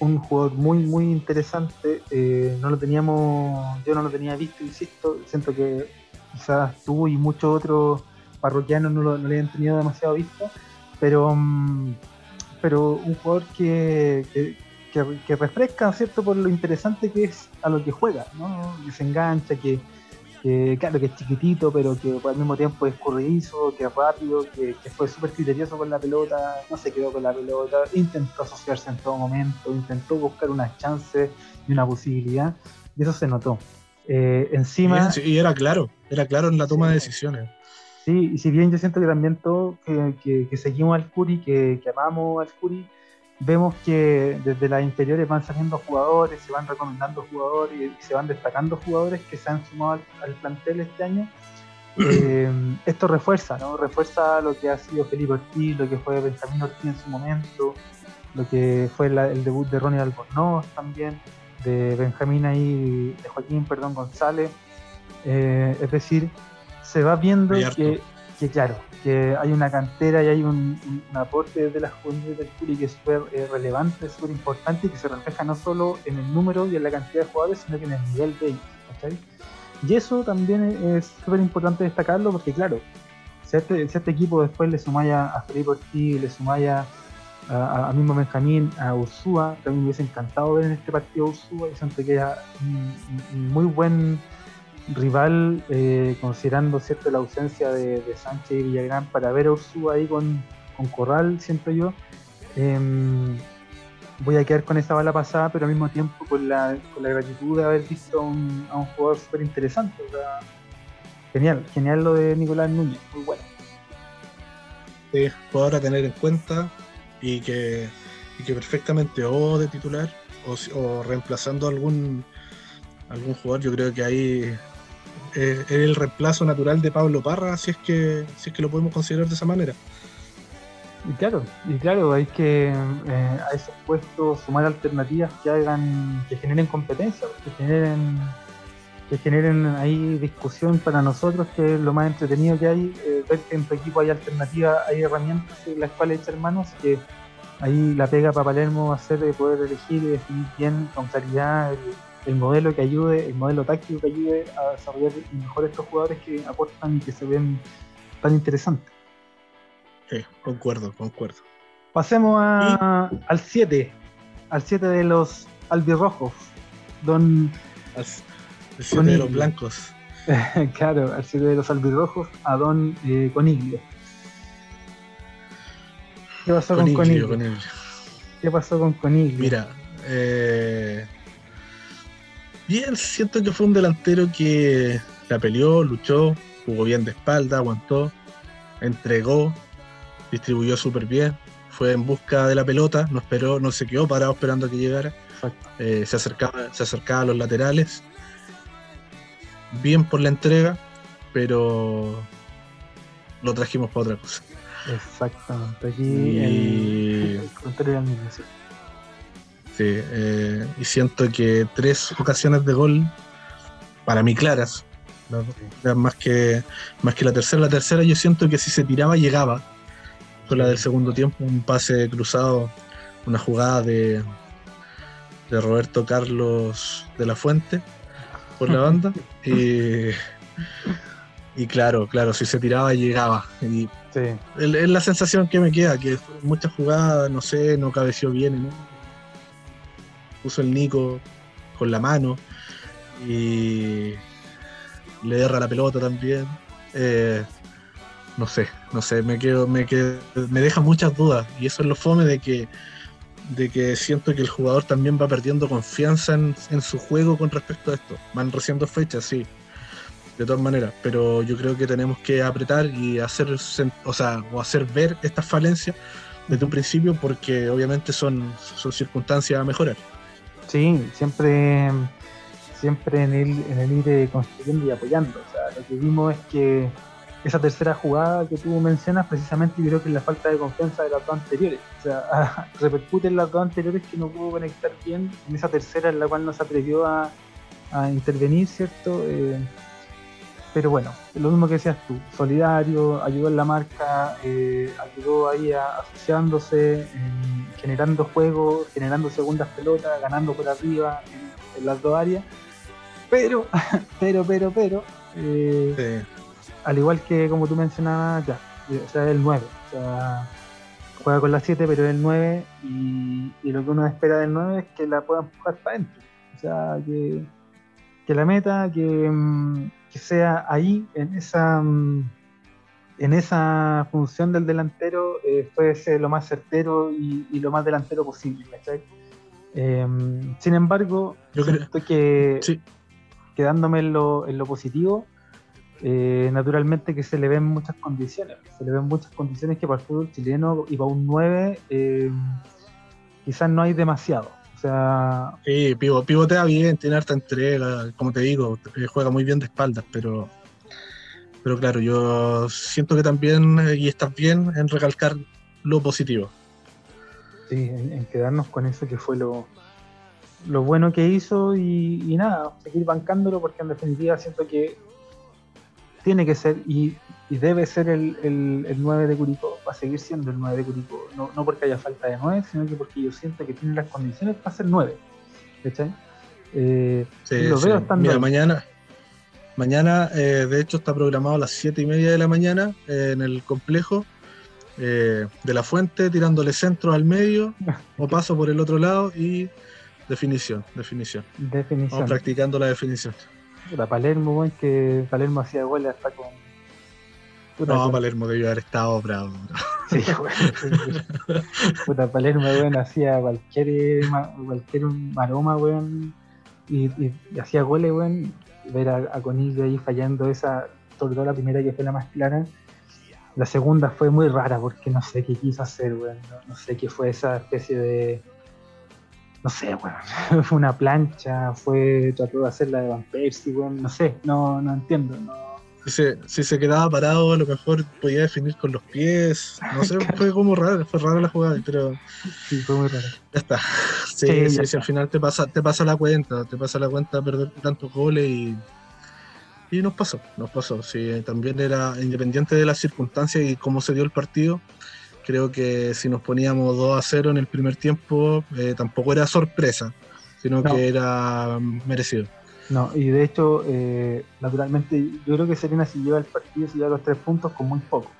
[SPEAKER 1] un jugador muy, muy interesante. Eh, no lo teníamos, yo no lo tenía visto, insisto. Siento que quizás tú y muchos otros parroquianos no lo, no han tenido demasiado visto, pero, mm, pero un jugador que, que, refresca, ¿cierto? Por lo interesante que es a lo que juega, ¿no? Que se engancha, que que claro que es chiquitito, pero que al mismo tiempo es corredizo, que es rápido, que, fue súper criterioso con la pelota, no se quedó con la pelota, intentó asociarse en todo momento, intentó buscar unas chances y una posibilidad, y eso se notó. Eh, encima...
[SPEAKER 2] y era claro, era claro en la toma de decisiones.
[SPEAKER 1] Sí, y si bien yo siento que también todo, que, que, seguimos al Curi, que, que amamos al Curi, vemos que desde las inferiores van saliendo jugadores, se van recomendando jugadores y se van destacando jugadores que se han sumado al, plantel este año. Eh, esto refuerza, ¿no? Refuerza lo que ha sido Felipe Ortiz, lo que fue Benjamín Ortiz en su momento, lo que fue el debut de Ronnie Albornoz también, de Benjamín ahí, de Joaquín, perdón, González. Eh, es decir, se va viendo que, que, claro, que hay una cantera y hay un, aporte de las comunidades del Curi que es súper eh, relevante, súper importante y que se refleja no solo en el número y en la cantidad de jugadores, sino que en el nivel de ellos. Y eso también es súper importante destacarlo porque, claro, si a, este, este equipo después le sumáis a Felipe Ortiz, le sumáis a, mismo Benjamín, a Ursúa, también me hubiese encantado ver en este partido a Ursúa, y siento que era un, muy buen rival, eh, considerando cierto la ausencia de, Sánchez y Villagrán, para ver a Ursúa ahí con, Corral, siento yo. Em, voy a quedar con esa bala pasada, pero al mismo tiempo con la, con la gratitud de haber visto a un, jugador súper interesante. genial, genial lo de Nicolás Núñez, muy bueno.
[SPEAKER 2] Sí, jugador a tener en cuenta y que, que perfectamente o de titular o, reemplazando algún algún jugador, yo creo que ahí es, el reemplazo natural de Pablo Parra, si es que si es que lo podemos considerar de esa manera.
[SPEAKER 1] Y claro, y claro, hay que eh, a esos puestos sumar alternativas que hagan, que generen competencia, que generen, que generen ahí discusión para nosotros, que es lo más entretenido que hay, eh, ver que en tu equipo hay alternativas, hay herramientas en las cuales echar manos, que ahí la pega para Palermo va a ser de poder elegir y definir bien con claridad el, modelo que ayude, el modelo táctico que ayude a desarrollar mejor estos jugadores que aportan y que se ven tan interesantes.
[SPEAKER 2] Sí, concuerdo, concuerdo.
[SPEAKER 1] Pasemos a, al 7, al 7 de los albirrojos, don...
[SPEAKER 2] Al 7 de los blancos.
[SPEAKER 1] claro, al 7 de los albirrojos, a don eh, Coniglio. ¿Qué pasó con Coniglio? ¿Qué pasó con Coniglio?
[SPEAKER 2] Mira, eh, bien, siento que fue un delantero que la peleó, luchó, jugó bien de espalda, aguantó, entregó, distribuyó súper bien, fue en busca de la pelota, no esperó, no se quedó parado esperando a que llegara, eh, se, acercaba, se acercaba a los laterales, bien por la entrega, pero lo trajimos para otra cosa.
[SPEAKER 1] Exactamente, aquí y... el,
[SPEAKER 2] contrario sí. Eh, y siento que tres ocasiones de gol, para mí claras, más, que, más que la tercera. La tercera yo siento que si se tiraba llegaba. Fue la del segundo tiempo, un pase cruzado, una jugada de, de Roberto Carlos de la Fuente por la banda. y, y claro, claro, si se tiraba llegaba. Y es la sensación que me queda, que muchas jugadas, no sé, no cabeció bien. Puso el Nico con la mano y le derra la pelota también. Eh, no sé, no sé, me quedo, me me deja muchas dudas y eso es lo fome de que de que siento que el jugador también va perdiendo confianza en, en su juego con respecto a esto. Van recién dos fechas, sí, de todas maneras, pero yo creo que tenemos que apretar y hacer, o sea, o hacer ver estas falencias desde un principio porque obviamente son, son circunstancias a mejorar.
[SPEAKER 1] Sí, siempre, siempre en el, en el ir eh, construyendo y apoyando. O sea, lo que vimos es que esa tercera jugada que tú mencionas, precisamente creo que es la falta de confianza de las dos anteriores. O sea, repercute en las dos anteriores que no pudo conectar bien, en esa tercera en la cual no se atrevió a, a intervenir, ¿cierto? Eh, pero bueno, lo mismo que decías tú, solidario, ayudó en la marca, eh, ayudó ahí asociándose, generando juego, generando segundas pelotas, ganando por arriba en, las dos áreas. Pero, pero, pero, pero, eh, al igual que como tú mencionabas, ya, o sea, el 9, o sea, juega con la 7, pero el 9, y, lo que uno espera del 9 es que la pueda empujar para adentro. O sea, que, que la meta, que mm, que sea ahí, en esa, mm, en esa función del delantero, eh, fuese lo más certero y, lo más delantero posible. Em, sin embargo, yo creo que quedándome en lo, en lo positivo, eh, naturalmente que se le ven muchas condiciones, se le ven muchas condiciones que para el fútbol chileno y para un 9 em, quizás no hay demasiado. O sea.
[SPEAKER 2] Sí, pivotea bien, tiene harta entrega, como te digo, eh, juega muy bien de espaldas, pero. Pero claro, yo siento que también, eh, y estás bien en recalcar lo positivo.
[SPEAKER 1] Sí, en, quedarnos con eso que fue lo, lo bueno que hizo y, y, nada, seguir bancándolo porque en definitiva siento que tiene que ser y, debe ser el, el, 9 de Curicó, va a seguir siendo el 9 de Curicó, no, no, porque haya falta de 9, sino que porque yo siento que tiene las condiciones para ser 9. ¿Cachai?
[SPEAKER 2] Eh, lo veo Mira, mañana, mañana eh, de hecho está programado a las 7 y media de la mañana eh, en el complejo eh, de la fuente tirándole centro al medio o paso por el otro lado y definición, definición.
[SPEAKER 1] Definición.
[SPEAKER 2] Vamos practicando la definición.
[SPEAKER 1] La Palermo, que Palermo hacía goles hasta con. Puta,
[SPEAKER 2] No, Palermo debió haber estado bravo.
[SPEAKER 1] Sí, weón. Puta, Palermo, weón, hacía cualquier, cualquier maroma, weón, y, y- y hacía goles, weón. Ver a, a Conillo ahí fallando esa, sobre todo la primera que fue la más clara. La segunda fue muy rara porque no sé qué quiso hacer, weón. No, no sé qué fue esa especie de. No sé, weón. fue una plancha, fue. Trató de hacer la de Van Persie, weón. No sé, no, no entiendo. No,
[SPEAKER 2] Si se, si se quedaba parado, a lo mejor podía definir con los pies. No sé, fue como raro, fue rara la jugada, pero
[SPEAKER 1] sí, fue muy raro.
[SPEAKER 2] ya está. Sí,
[SPEAKER 1] Sí,
[SPEAKER 2] sí,
[SPEAKER 1] ya
[SPEAKER 2] sí,
[SPEAKER 1] está.
[SPEAKER 2] al final te pasa, te pasa la cuenta, te pasa la cuenta perder tantos goles y, y nos pasó, nos pasó. Sí, también era independiente de las circunstancias y cómo se dio el partido. Creo que si nos poníamos 2 a 0 en el primer tiempo, eh, tampoco era sorpresa, sino
[SPEAKER 1] No.
[SPEAKER 2] que era merecido.
[SPEAKER 1] No, y de hecho, eh, naturalmente, yo creo que Serena si lleva el partido, si lleva los tres puntos con muy poco.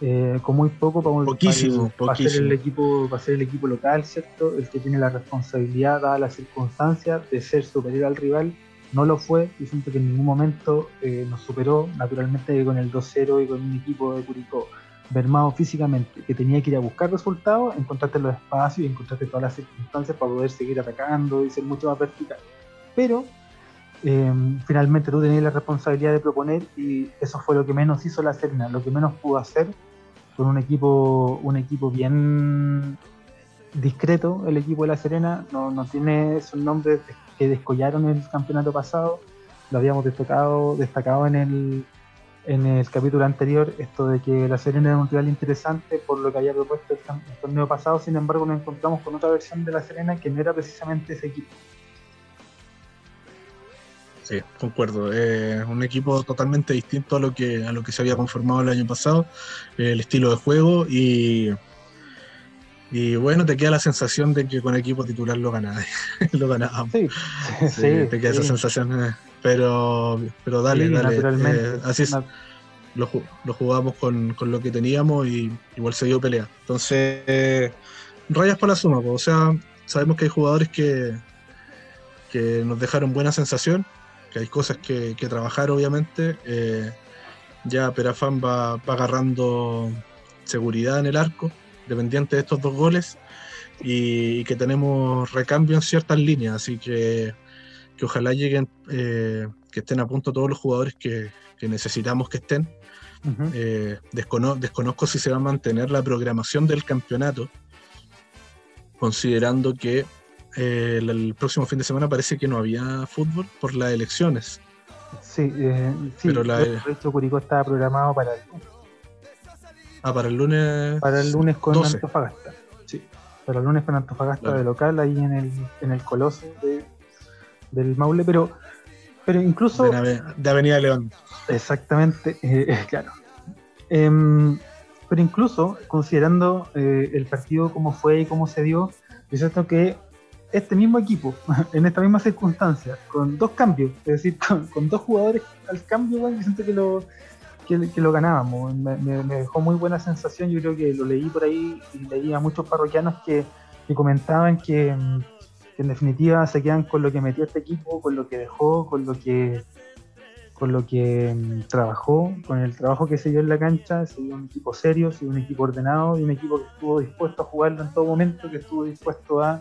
[SPEAKER 1] Eh, con muy poco para, un-
[SPEAKER 2] Poquísimo,
[SPEAKER 1] para, para ser el equipo, para ser el equipo local, ¿cierto? El que tiene la responsabilidad, dadas las circunstancias, de ser superior al rival. No lo fue, y siento que en ningún momento eh, nos superó, naturalmente con el 2-0 y con un equipo de Curicó mermado físicamente, que tenía que ir a buscar resultados, encontrarte los espacios y encontrarte todas las circunstancias para poder seguir atacando y ser mucho más vertical. Pero eh, finalmente tú tenías la responsabilidad de proponer y eso fue lo que menos hizo la Serena, lo que menos pudo hacer con un equipo, un equipo bien discreto, el equipo de la Serena, no, no tiene esos nombres que descollaron el campeonato pasado, lo habíamos destacado, destacado en el en el capítulo anterior, esto de que la Serena era un rival interesante por lo que había propuesto el torneo pasado, sin embargo nos encontramos con otra versión de la Serena que no era precisamente ese equipo.
[SPEAKER 2] Sí, concuerdo. Es un equipo totalmente distinto a lo que a lo que se había conformado el año pasado, eh, el estilo de juego y y bueno, te queda la sensación de que con equipo titular lo ganaba, lo ganábamos.
[SPEAKER 1] Sí,
[SPEAKER 2] Sí,
[SPEAKER 1] sí,
[SPEAKER 2] te queda esa sensación, eh, pero pero dale, dale. eh, así es, lo, lo jugamos con, con lo que teníamos y igual se dio pelea. Entonces, eh, rayas para la suma, po. o sea, sabemos que hay jugadores que, que nos dejaron buena sensación, que hay cosas que, que trabajar obviamente. eh, ya Perafán va, va agarrando seguridad en el arco, dependiente de estos dos goles, y, y que tenemos recambio en ciertas líneas, así que, que ojalá lleguen, eh, que estén a punto todos los jugadores que, que necesitamos que estén. Eh, descono- desconozco si se va a mantener la programación del campeonato, considerando que eh, el, el próximo fin de semana parece que no había fútbol por las elecciones.
[SPEAKER 1] Sí, eh, sí,
[SPEAKER 2] Pero la-
[SPEAKER 1] de hecho Curicó estaba programado para el,
[SPEAKER 2] Ah, para el lunes.
[SPEAKER 1] para el lunes con
[SPEAKER 2] 12.
[SPEAKER 1] Antofagasta. Sí, para el lunes con Antofagasta
[SPEAKER 2] Claro.
[SPEAKER 1] de local ahí en el, en el Coloso de- del Maule, pero, pero incluso...
[SPEAKER 2] de, Avenida León.
[SPEAKER 1] Exactamente, eh, claro. Em, pero incluso considerando eh, el partido como fue y cómo se dio, es cierto que este mismo equipo, en esta misma circunstancia, con dos cambios, es decir, con, dos jugadores al cambio, bueno, yo siento que lo, que, lo ganábamos. Me, dejó muy buena sensación, yo creo que lo leí por ahí y leí a muchos parroquianos que, que comentaban que, que en definitiva se quedan con lo que metió este equipo, con lo que dejó, con lo que con lo que mm, trabajó, con el trabajo que se dio en la cancha, se dio un equipo serio, se dio un equipo ordenado y un equipo que estuvo dispuesto a jugarlo en todo momento, que estuvo dispuesto a,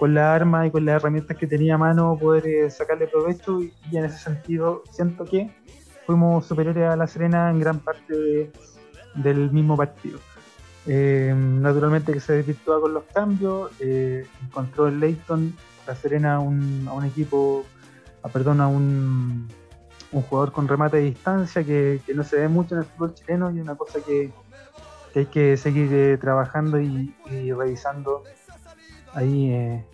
[SPEAKER 1] con las armas y con las herramientas que tenía a mano, poder eh, sacarle provecho y, en ese sentido siento que fuimos superiores a La Serena en gran parte de- del mismo partido. Eh, naturalmente que se desvirtúa con los cambios, eh, encontró el Leighton, La Serena un- a un equipo, a, perdón, a un un jugador con remate de distancia que, que no se ve mucho en el fútbol chileno y una cosa que, hay que seguir eh, trabajando y revisando ahí eh,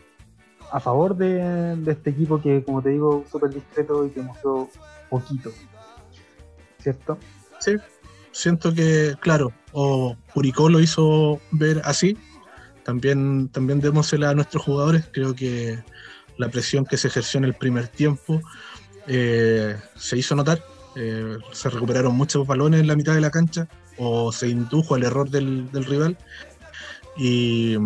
[SPEAKER 1] a favor de, este equipo que, como te digo, súper discreto y que mostró poquito. ¿Cierto?
[SPEAKER 2] Sí, siento que, claro, o Curicó lo hizo ver así. También, también démosela a nuestros jugadores. Creo que la presión que se ejerció en el primer tiempo eh, se hizo notar. Eh, se recuperaron muchos balones en la mitad de la cancha o se indujo al error del, rival. Y,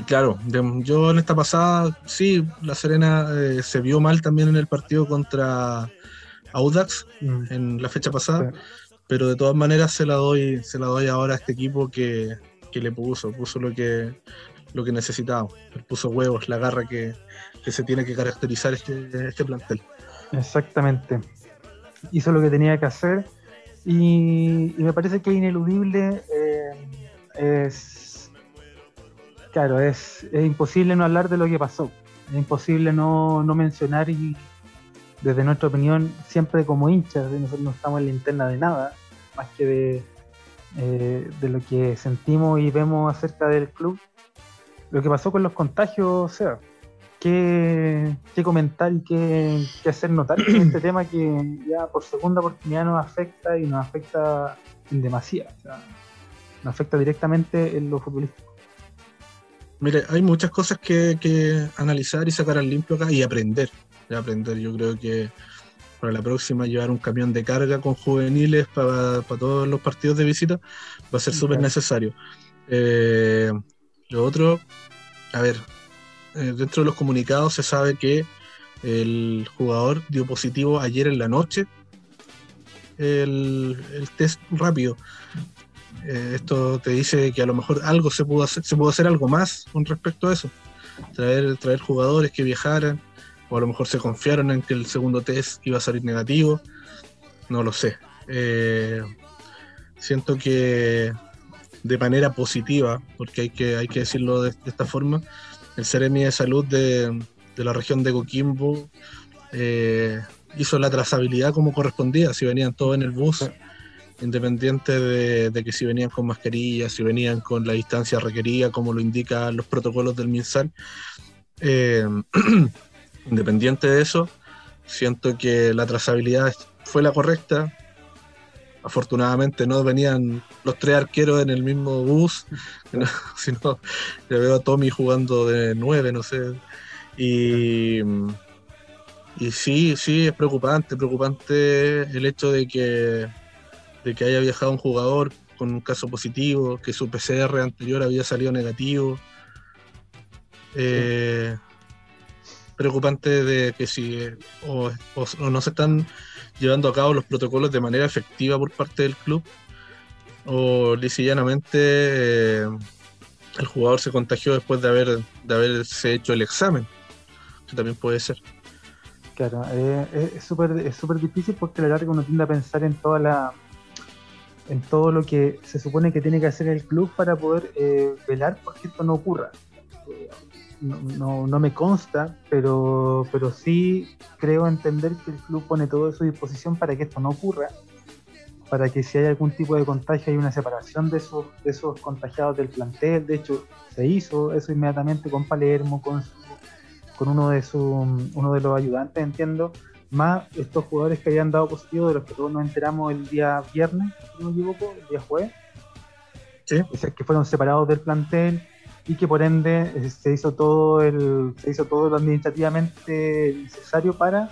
[SPEAKER 2] claro, yo en esta pasada, sí, La Serena eh, se vio mal también en el partido contra Audax mm. en la fecha pasada, pero de todas maneras se la doy, se la doy ahora a este equipo que, le puso, puso lo que, lo que necesitaba, puso huevos, la garra que, se tiene que caracterizar este, este plantel.
[SPEAKER 1] Exactamente. Hizo lo que tenía que hacer y, me parece que ineludible eh, es. Claro, es, imposible no hablar de lo que pasó. Es imposible no, mencionar y, desde nuestra opinión, siempre como hinchas, nosotros no estamos en la interna de nada, más que de, eh, de lo que sentimos y vemos acerca del club. Lo que pasó con los contagios, o sea, qué, comentar y qué, hacer notar en este tema que ya por segunda oportunidad nos afecta y nos afecta en demasía, nos afecta directamente en lo futbolístico.
[SPEAKER 2] Mire, hay muchas cosas que, analizar y sacar al limpio acá y aprender. Y aprender, yo creo que para la próxima llevar un camión de carga con juveniles para, todos los partidos de visita va a ser súper necesario. Eh, lo otro, a ver, eh, dentro de los comunicados se sabe que el jugador dio positivo ayer en la noche el, test rápido. Eh, esto te dice que a lo mejor algo se pudo hacer, se pudo hacer algo más con respecto a eso. Traer, traer jugadores que viajaran, o a lo mejor se confiaron en que el segundo test iba a salir negativo. No lo sé. Eh, siento que de manera positiva, porque hay que, hay que decirlo de esta forma, el Ceremi de Salud de, la región de Coquimbo eh, hizo la trazabilidad como correspondía, si venían todos en el bus, independiente de, que si venían con mascarilla, si venían con la distancia requerida, como lo indican los protocolos del MinSal. Eh, independiente de eso, siento que la trazabilidad fue la correcta, afortunadamente no venían los tres arqueros en el mismo bus, sino le veo a Tommy jugando de nueve, no sé. Y, y sí, sí, es preocupante, preocupante el hecho de que, de que haya viajado un jugador con un caso positivo, que su PCR anterior había salido negativo. Eh, preocupante de que si o no se están llevando a cabo los protocolos de manera efectiva por parte del club o llanamente eh, el jugador se contagió después de haber de haberse hecho el examen que también puede ser
[SPEAKER 1] claro eh, es súper es súper difícil porque a la larga uno tiende a pensar en toda la en todo lo que se supone que tiene que hacer el club para poder eh, velar porque esto no ocurra no, no, me consta, pero, pero sí creo entender que el club pone todo a su disposición para que esto no ocurra, para que si hay algún tipo de contagio hay una separación de esos, de esos contagiados del plantel. De hecho, se hizo eso inmediatamente con Palermo, con, con uno, de su, uno de los ayudantes, entiendo, más estos jugadores que habían dado positivo, de los que todos nos enteramos el día viernes, si no me equivoco, el día jueves. Sí. que fueron separados del plantel y que por ende eh, se hizo todo el se hizo todo lo administrativamente necesario para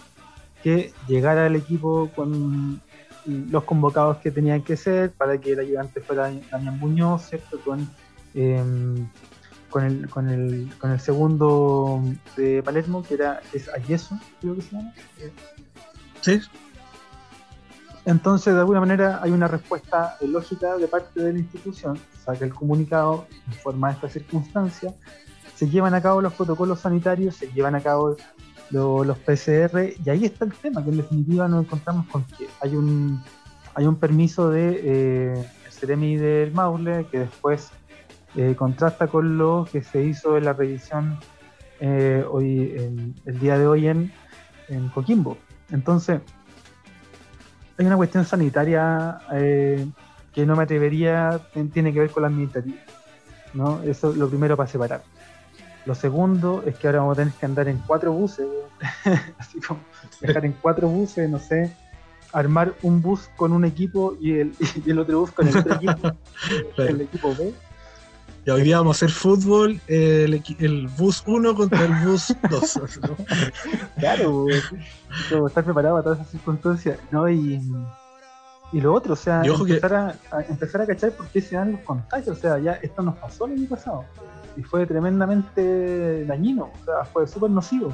[SPEAKER 1] que llegara el equipo con los convocados que tenían que ser para que el ayudante fuera Damián Muñoz cierto con em, con el, con el con el segundo de Palermo que era es Ayeso creo que se llama.
[SPEAKER 2] Sí.
[SPEAKER 1] Entonces, de alguna manera, hay una respuesta lógica de parte de la institución, saca el comunicado, informa esta circunstancia, se llevan a cabo los protocolos sanitarios, se llevan a cabo los PCR, y ahí está el tema, que en definitiva nos encontramos con que hay un, hay un permiso de eh, Ceremi del Maule, que después eh, contrasta con lo que se hizo en la revisión eh, hoy, el día de hoy en, en Coquimbo. Entonces, hay una cuestión sanitaria eh, que no me atrevería, tiene que ver con la administrativa. ¿no? Eso es lo primero para separar. Lo segundo es que ahora vamos a tener que andar en cuatro buses, así como dejar en cuatro buses, no sé, armar un bus con un equipo y el, y el otro bus con el otro equipo, el equipo B.
[SPEAKER 2] Y hoy día vamos a hacer fútbol, el, el bus 1 contra el bus 2.
[SPEAKER 1] claro, como estar preparado para todas esas circunstancias. ¿no? Y, y lo otro, o sea, empezar, a, empezar a cachar por qué se dan los contagios. O sea, ya esto nos pasó el año pasado y fue tremendamente dañino, o sea, fue súper nocivo.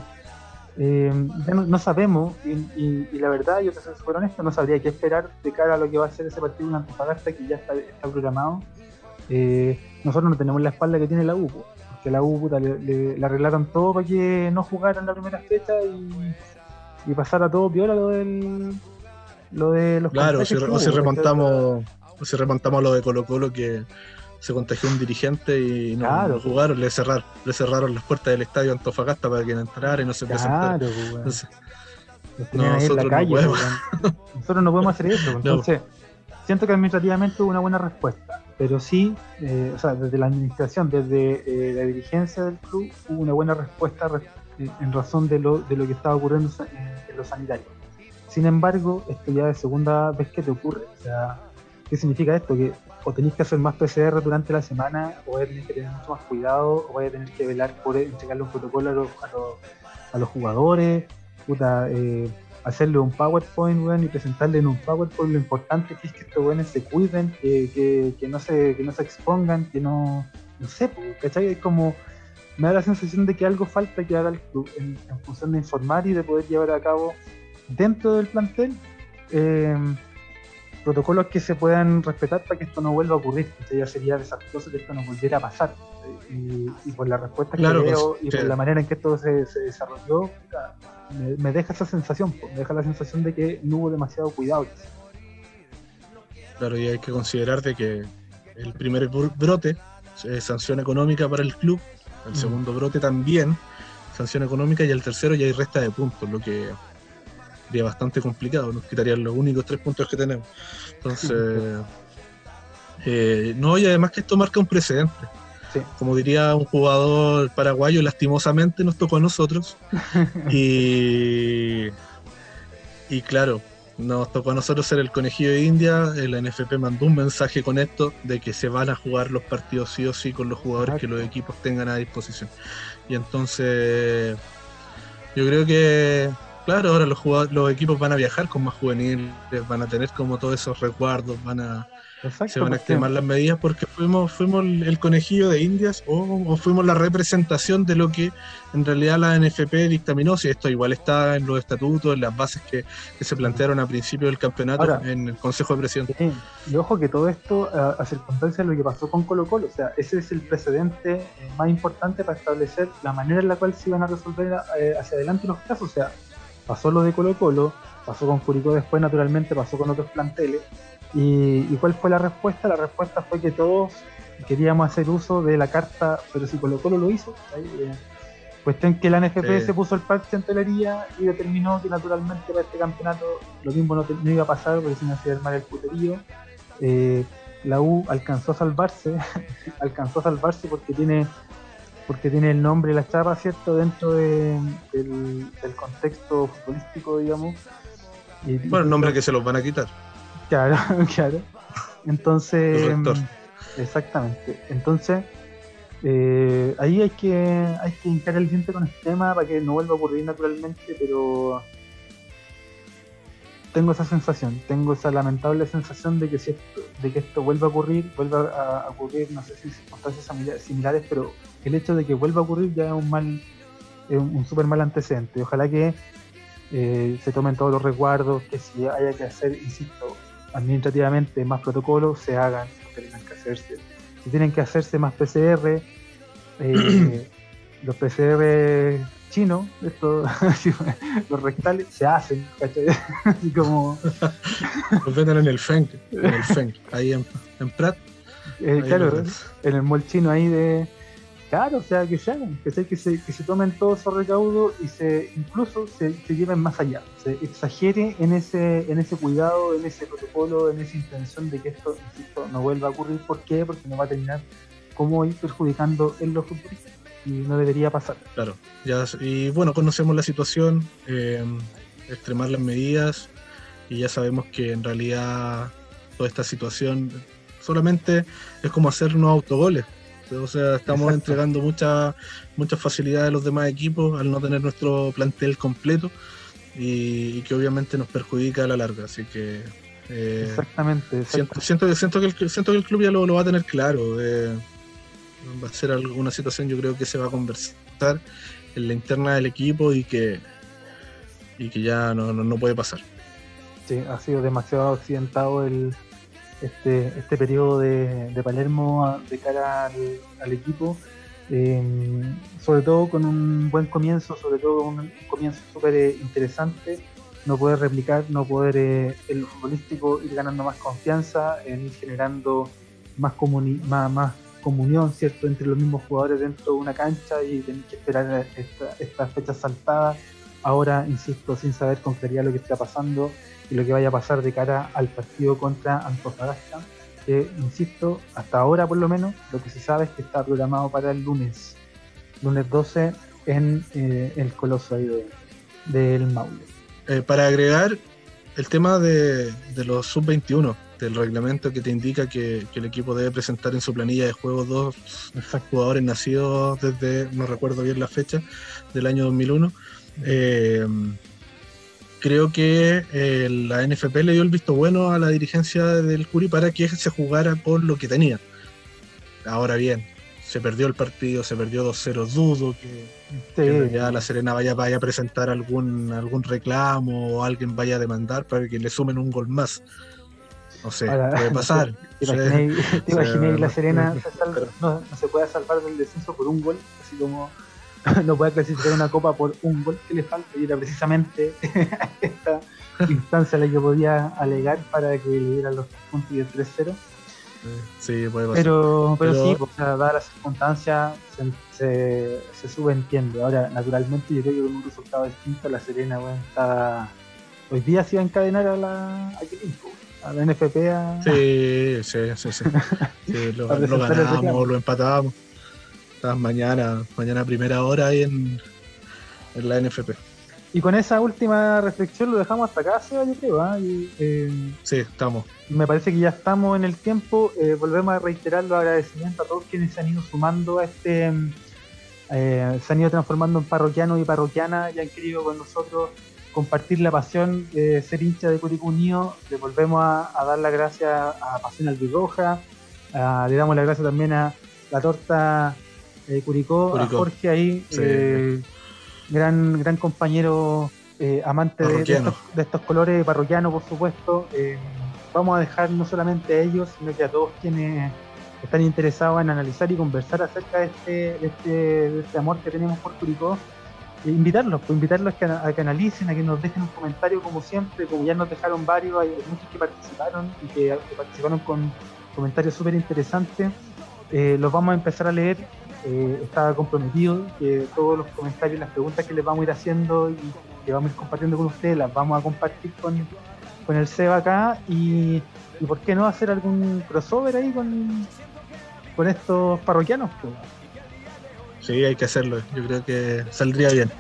[SPEAKER 1] Eh, no, sabemos, y, la verdad, yo te soy súper honesto, no sabría qué esperar de cara a lo que va a ser ese partido en Antofagasta que ya está, programado. Eh, nosotros no tenemos la espalda que tiene la U, porque la U le, arreglaron todo para que no jugaran la primera fecha y, y pasara todo peor a lo del lo de los
[SPEAKER 2] claro o si, remontamos o si remontamos lo de Colo Colo que se contagió un dirigente y no, jugaron, le cerraron, le cerraron las puertas del estadio Antofagasta para que no entrara y no se presentara. Pues,
[SPEAKER 1] nosotros, no podemos. nosotros no podemos hacer eso. Entonces, siento que administrativamente hubo una buena respuesta, pero sí, eh, o sea, desde la administración, desde eh, la dirigencia del club, hubo una buena respuesta en razón de lo, de lo que estaba ocurriendo en los sanitarios. Sin embargo, esto ya es segunda vez que te ocurre. O sea, ¿qué significa esto? Que o tenéis que hacer más PCR durante la semana, o vais a tener que tener mucho más cuidado, o vais a tener que velar por entregarle un protocolo a los, a los, jugadores, puta, eh, hacerle un PowerPoint, y presentarle en un PowerPoint lo importante que es que estos buenos se cuiden, que, que, no se, que no se expongan, que no, no sé, ¿cachai? Es como, me da la sensación de que algo falta que haga el club en, función de informar y de poder llevar a cabo dentro del plantel. Eh, protocolos que se puedan respetar para que esto no vuelva a ocurrir. ya sería desastroso que esto no volviera a pasar. Y, por la respuesta que veo pues, y por la manera en que esto se, desarrolló, me, deja esa sensación, pues, me deja la sensación de que no hubo demasiado cuidado.
[SPEAKER 2] Claro, y hay que considerar de que el primer brote es sanción económica para el club, el mm. segundo brote también sanción económica y el tercero ya hay resta de puntos, lo que sería bastante complicado, nos quitarían los únicos tres puntos que tenemos. Entonces, eh, no, y además que esto marca un precedente. Como diría un jugador paraguayo, lastimosamente nos tocó a nosotros. y, y claro, nos tocó a nosotros ser el conejillo de India. El NFP mandó un mensaje con esto de que se van a jugar los partidos sí o sí con los jugadores que los equipos tengan a disposición. Y entonces, yo creo que Claro, ahora los, los equipos van a viajar con más juveniles, van a tener como todos esos recuerdos, van a, se van a extremar las medidas porque fuimos, fuimos el conejillo de Indias o, fuimos la representación de lo que en realidad la NFP dictaminó, si esto igual está en los estatutos, en las bases que, se plantearon a principio del campeonato en el Consejo de Presidentes.
[SPEAKER 1] y ojo que todo esto a, circunstancia de lo que pasó con Colo Colo, o sea, ese es el precedente eh, más importante para establecer la manera en la cual se iban a resolver eh, hacia adelante los casos, o sea, pasó lo de Colo Colo, pasó con Curicó después naturalmente, pasó con otros planteles. Y, cuál fue la respuesta? La respuesta fue que todos queríamos hacer uso de la carta, pero si Colo Colo lo hizo, eh, cuestión que la NFP se puso el parche en telería y determinó que naturalmente para este campeonato lo mismo no, iba a pasar porque si no se iba a armar el puterío. Eh, la U alcanzó a salvarse, alcanzó a salvarse porque tiene porque tiene el nombre la chapa, ¿cierto? Dentro del, contexto futbolístico, digamos.
[SPEAKER 2] bueno, el nombre que se los van a quitar.
[SPEAKER 1] Claro, claro. Entonces, exactamente. Entonces, eh, ahí hay que, hay que hincar el diente con el tema para que no vuelva a ocurrir naturalmente, pero tengo esa sensación, tengo esa lamentable sensación de que si esto, de que esto vuelva a ocurrir, vuelva a, ocurrir, no sé si circunstancias similares, pero el hecho de que vuelva a ocurrir ya es un mal, es un, súper mal antecedente. Ojalá que eh, se tomen todos los resguardos, que si haya que hacer, insisto, administrativamente más protocolos, se hagan, que tengan que hacerse. Si tienen que hacerse más PCR, eh, los PCR chino, esto, los rectales, se hacen, ¿cachai? Así como.
[SPEAKER 2] Los venden en el Feng, en el Feng, ahí en, en Prat.
[SPEAKER 1] Eh, claro, en el mall chino ahí de. Claro, o sea, que hagan, que se, que se, que se tomen todos esos recaudos y se incluso se, lleven más allá, se exagere en ese, en ese cuidado, en ese protocolo, en esa intención de que esto, insisto, no vuelva a ocurrir. ¿Por qué? Porque no va a terminar como ir perjudicando en los futbolistas y no debería pasar.
[SPEAKER 2] Claro, ya, y bueno, conocemos la situación, eh, extremar las medidas y ya sabemos que en realidad toda esta situación solamente es como hacer unos autogoles. O sea, estamos entregando muchas muchas facilidades a los demás equipos al no tener nuestro plantel completo y, que obviamente nos perjudica a la larga. Así que
[SPEAKER 1] eh, exactamente,
[SPEAKER 2] Siento, siento, siento, que el, siento que el club ya lo, va a tener claro. Eh, va a ser alguna situación, yo creo que se va a conversar en la interna del equipo y que, y que ya no, no, puede pasar.
[SPEAKER 1] Sí, ha sido demasiado accidentado el, este, este periodo de, Palermo de cara al, equipo. Eh, sobre todo con un buen comienzo, sobre todo un comienzo súper eh, interesante, no poder replicar, no poder eh, en lo futbolístico ir ganando más confianza, ir generando más, más, más comunión cierto entre los mismos jugadores dentro de una cancha y tener que esperar esta, esta fecha saltada. Ahora, insisto, sin saber con claridad lo que está pasando y lo que vaya a pasar de cara al partido contra Antofagasta, que, insisto, hasta ahora por lo menos, lo que se sabe es que está programado para el lunes, lunes 12 en eh, el Coloso ahí del Maule.
[SPEAKER 2] Eh, para agregar el tema de, de los sub-21, del reglamento que te indica que, el equipo debe presentar en su planilla de juego dos jugadores nacidos desde, no recuerdo bien la fecha, del año 2001. Eh, creo que eh, la NFP le dio el visto bueno a la dirigencia del Curi para que se jugara con lo que tenía. Ahora bien, se perdió el partido, se perdió 2-0, dudo que, ya la Serena vaya, vaya a presentar algún, algún reclamo o alguien vaya a demandar para que le sumen un gol más. No sé, puede pasar.
[SPEAKER 1] ¿Te imaginé, la Serena no, se puede salvar del descenso por un gol? Así como no puede clasificar una copa por un gol que le falta y era precisamente esta instancia la que podía alegar para que le dieran los puntos y el 3-0.
[SPEAKER 2] Sí, puede pasar.
[SPEAKER 1] Pero, pero, sí, pues, dadas las circunstancias, se, se, subentiende. Ahora, naturalmente, yo creo que con un resultado distinto, la Serena, bueno, está. Hoy día se iba a encadenar a la. ¿A qué tiempo? a la NFP
[SPEAKER 2] Sí, sí, sí, sí. lo, ganamos, lo empatamos. Estás mañana, mañana primera hora ahí en, en, la NFP.
[SPEAKER 1] Y con esa última reflexión lo dejamos hasta acá, Seba, yo creo. ¿ah?
[SPEAKER 2] Eh, sí, estamos.
[SPEAKER 1] Me parece que ya estamos en el tiempo. Eh, volvemos a reiterar los agradecimientos a todos quienes se han ido sumando a este... Eh, se han ido transformando en parroquianos y parroquianas y han querido con nosotros compartir la pasión de ser hincha de Curicó Unido. Le volvemos a, dar las gracias a Pasión Albirroja. le damos las gracias también a la torta de Curicó, a Jorge ahí, eh, gran, gran compañero eh, amante de, estos, colores parroquianos, por supuesto. Eh, vamos a dejar no solamente a ellos, sino que a todos quienes están interesados en analizar y conversar acerca de este, de este, de este amor que tenemos por Curicó invitarlos, pues invitarlos a que, a que, analicen, a que nos dejen un comentario como siempre, como ya nos dejaron varios, hay muchos que participaron y que, participaron con comentarios súper interesantes. Eh, los vamos a empezar a leer, eh, está comprometido que todos los comentarios, las preguntas que les vamos a ir haciendo y que vamos a ir compartiendo con ustedes, las vamos a compartir con, con el SEBA acá y, y, por qué no hacer algún crossover ahí con, con estos parroquianos. Pues.
[SPEAKER 2] Sí, hay que hacerlo. Yo creo que saldría bien.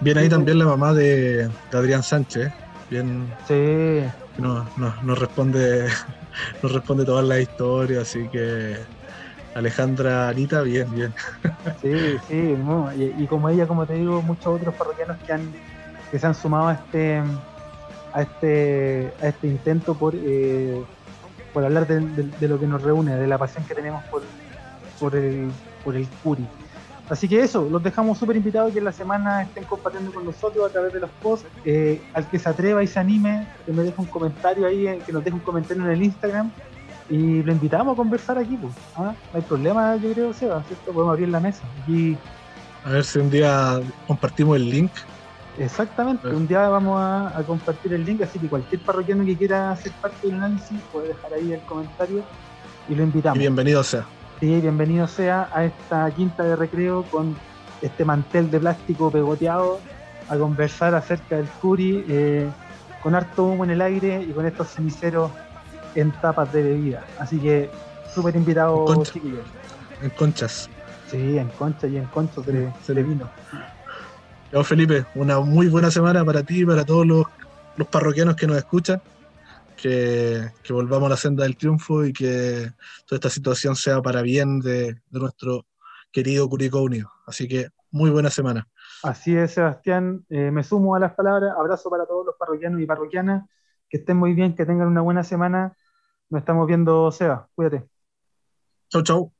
[SPEAKER 2] Bien ahí también la mamá de, Adrián Sánchez. Bien.
[SPEAKER 1] Sí.
[SPEAKER 2] Nos no, responde, nos responde todas las historias, así que Alejandra Anita, bien, bien.
[SPEAKER 1] Sí, sí, y, como ella, como te digo, muchos otros parroquianos que han que se han sumado a este a este a este intento por eh, por hablar de, lo que nos reúne, de la pasión que tenemos por por el por el Curi. Así que eso, los dejamos súper invitados que en la semana estén compartiendo con nosotros a través de los posts. Eh, al que se atreva y se anime, que me deje un comentario ahí, eh, que nos deje un comentario en el Instagram. Y lo invitamos a conversar aquí. Pues. ¿ah? No hay problema, yo creo, Seba, ¿cierto? Podemos abrir la mesa.
[SPEAKER 2] A ver si un día compartimos el link.
[SPEAKER 1] Exactamente, un día vamos a, compartir el link, así que cualquier parroquiano que quiera ser parte del análisis puede dejar ahí el comentario y lo invitamos. Y
[SPEAKER 2] bienvenido sea.
[SPEAKER 1] Sí, bienvenido sea a esta quinta de recreo con este mantel de plástico pegoteado a conversar acerca del Curi eh, con harto humo en el aire y con estos ceniceros en tapas de bebida. Así que súper invitado, chiquillos.
[SPEAKER 2] En conchas.
[SPEAKER 1] Sí, en conchas y en conchos de, de vino.
[SPEAKER 2] Felipe, una muy buena semana para ti y para todos los, los parroquianos que nos escuchan. que, volvamos a la senda del triunfo y que toda esta situación sea para bien de, nuestro querido Curicó Unido. Así que muy buena semana.
[SPEAKER 1] Así es, Sebastián. Eh, me sumo a las palabras. Abrazo para todos los parroquianos y parroquianas. Que estén muy bien, que tengan una buena semana. Nos estamos viendo, Seba. Cuídate.
[SPEAKER 2] Chau, chau.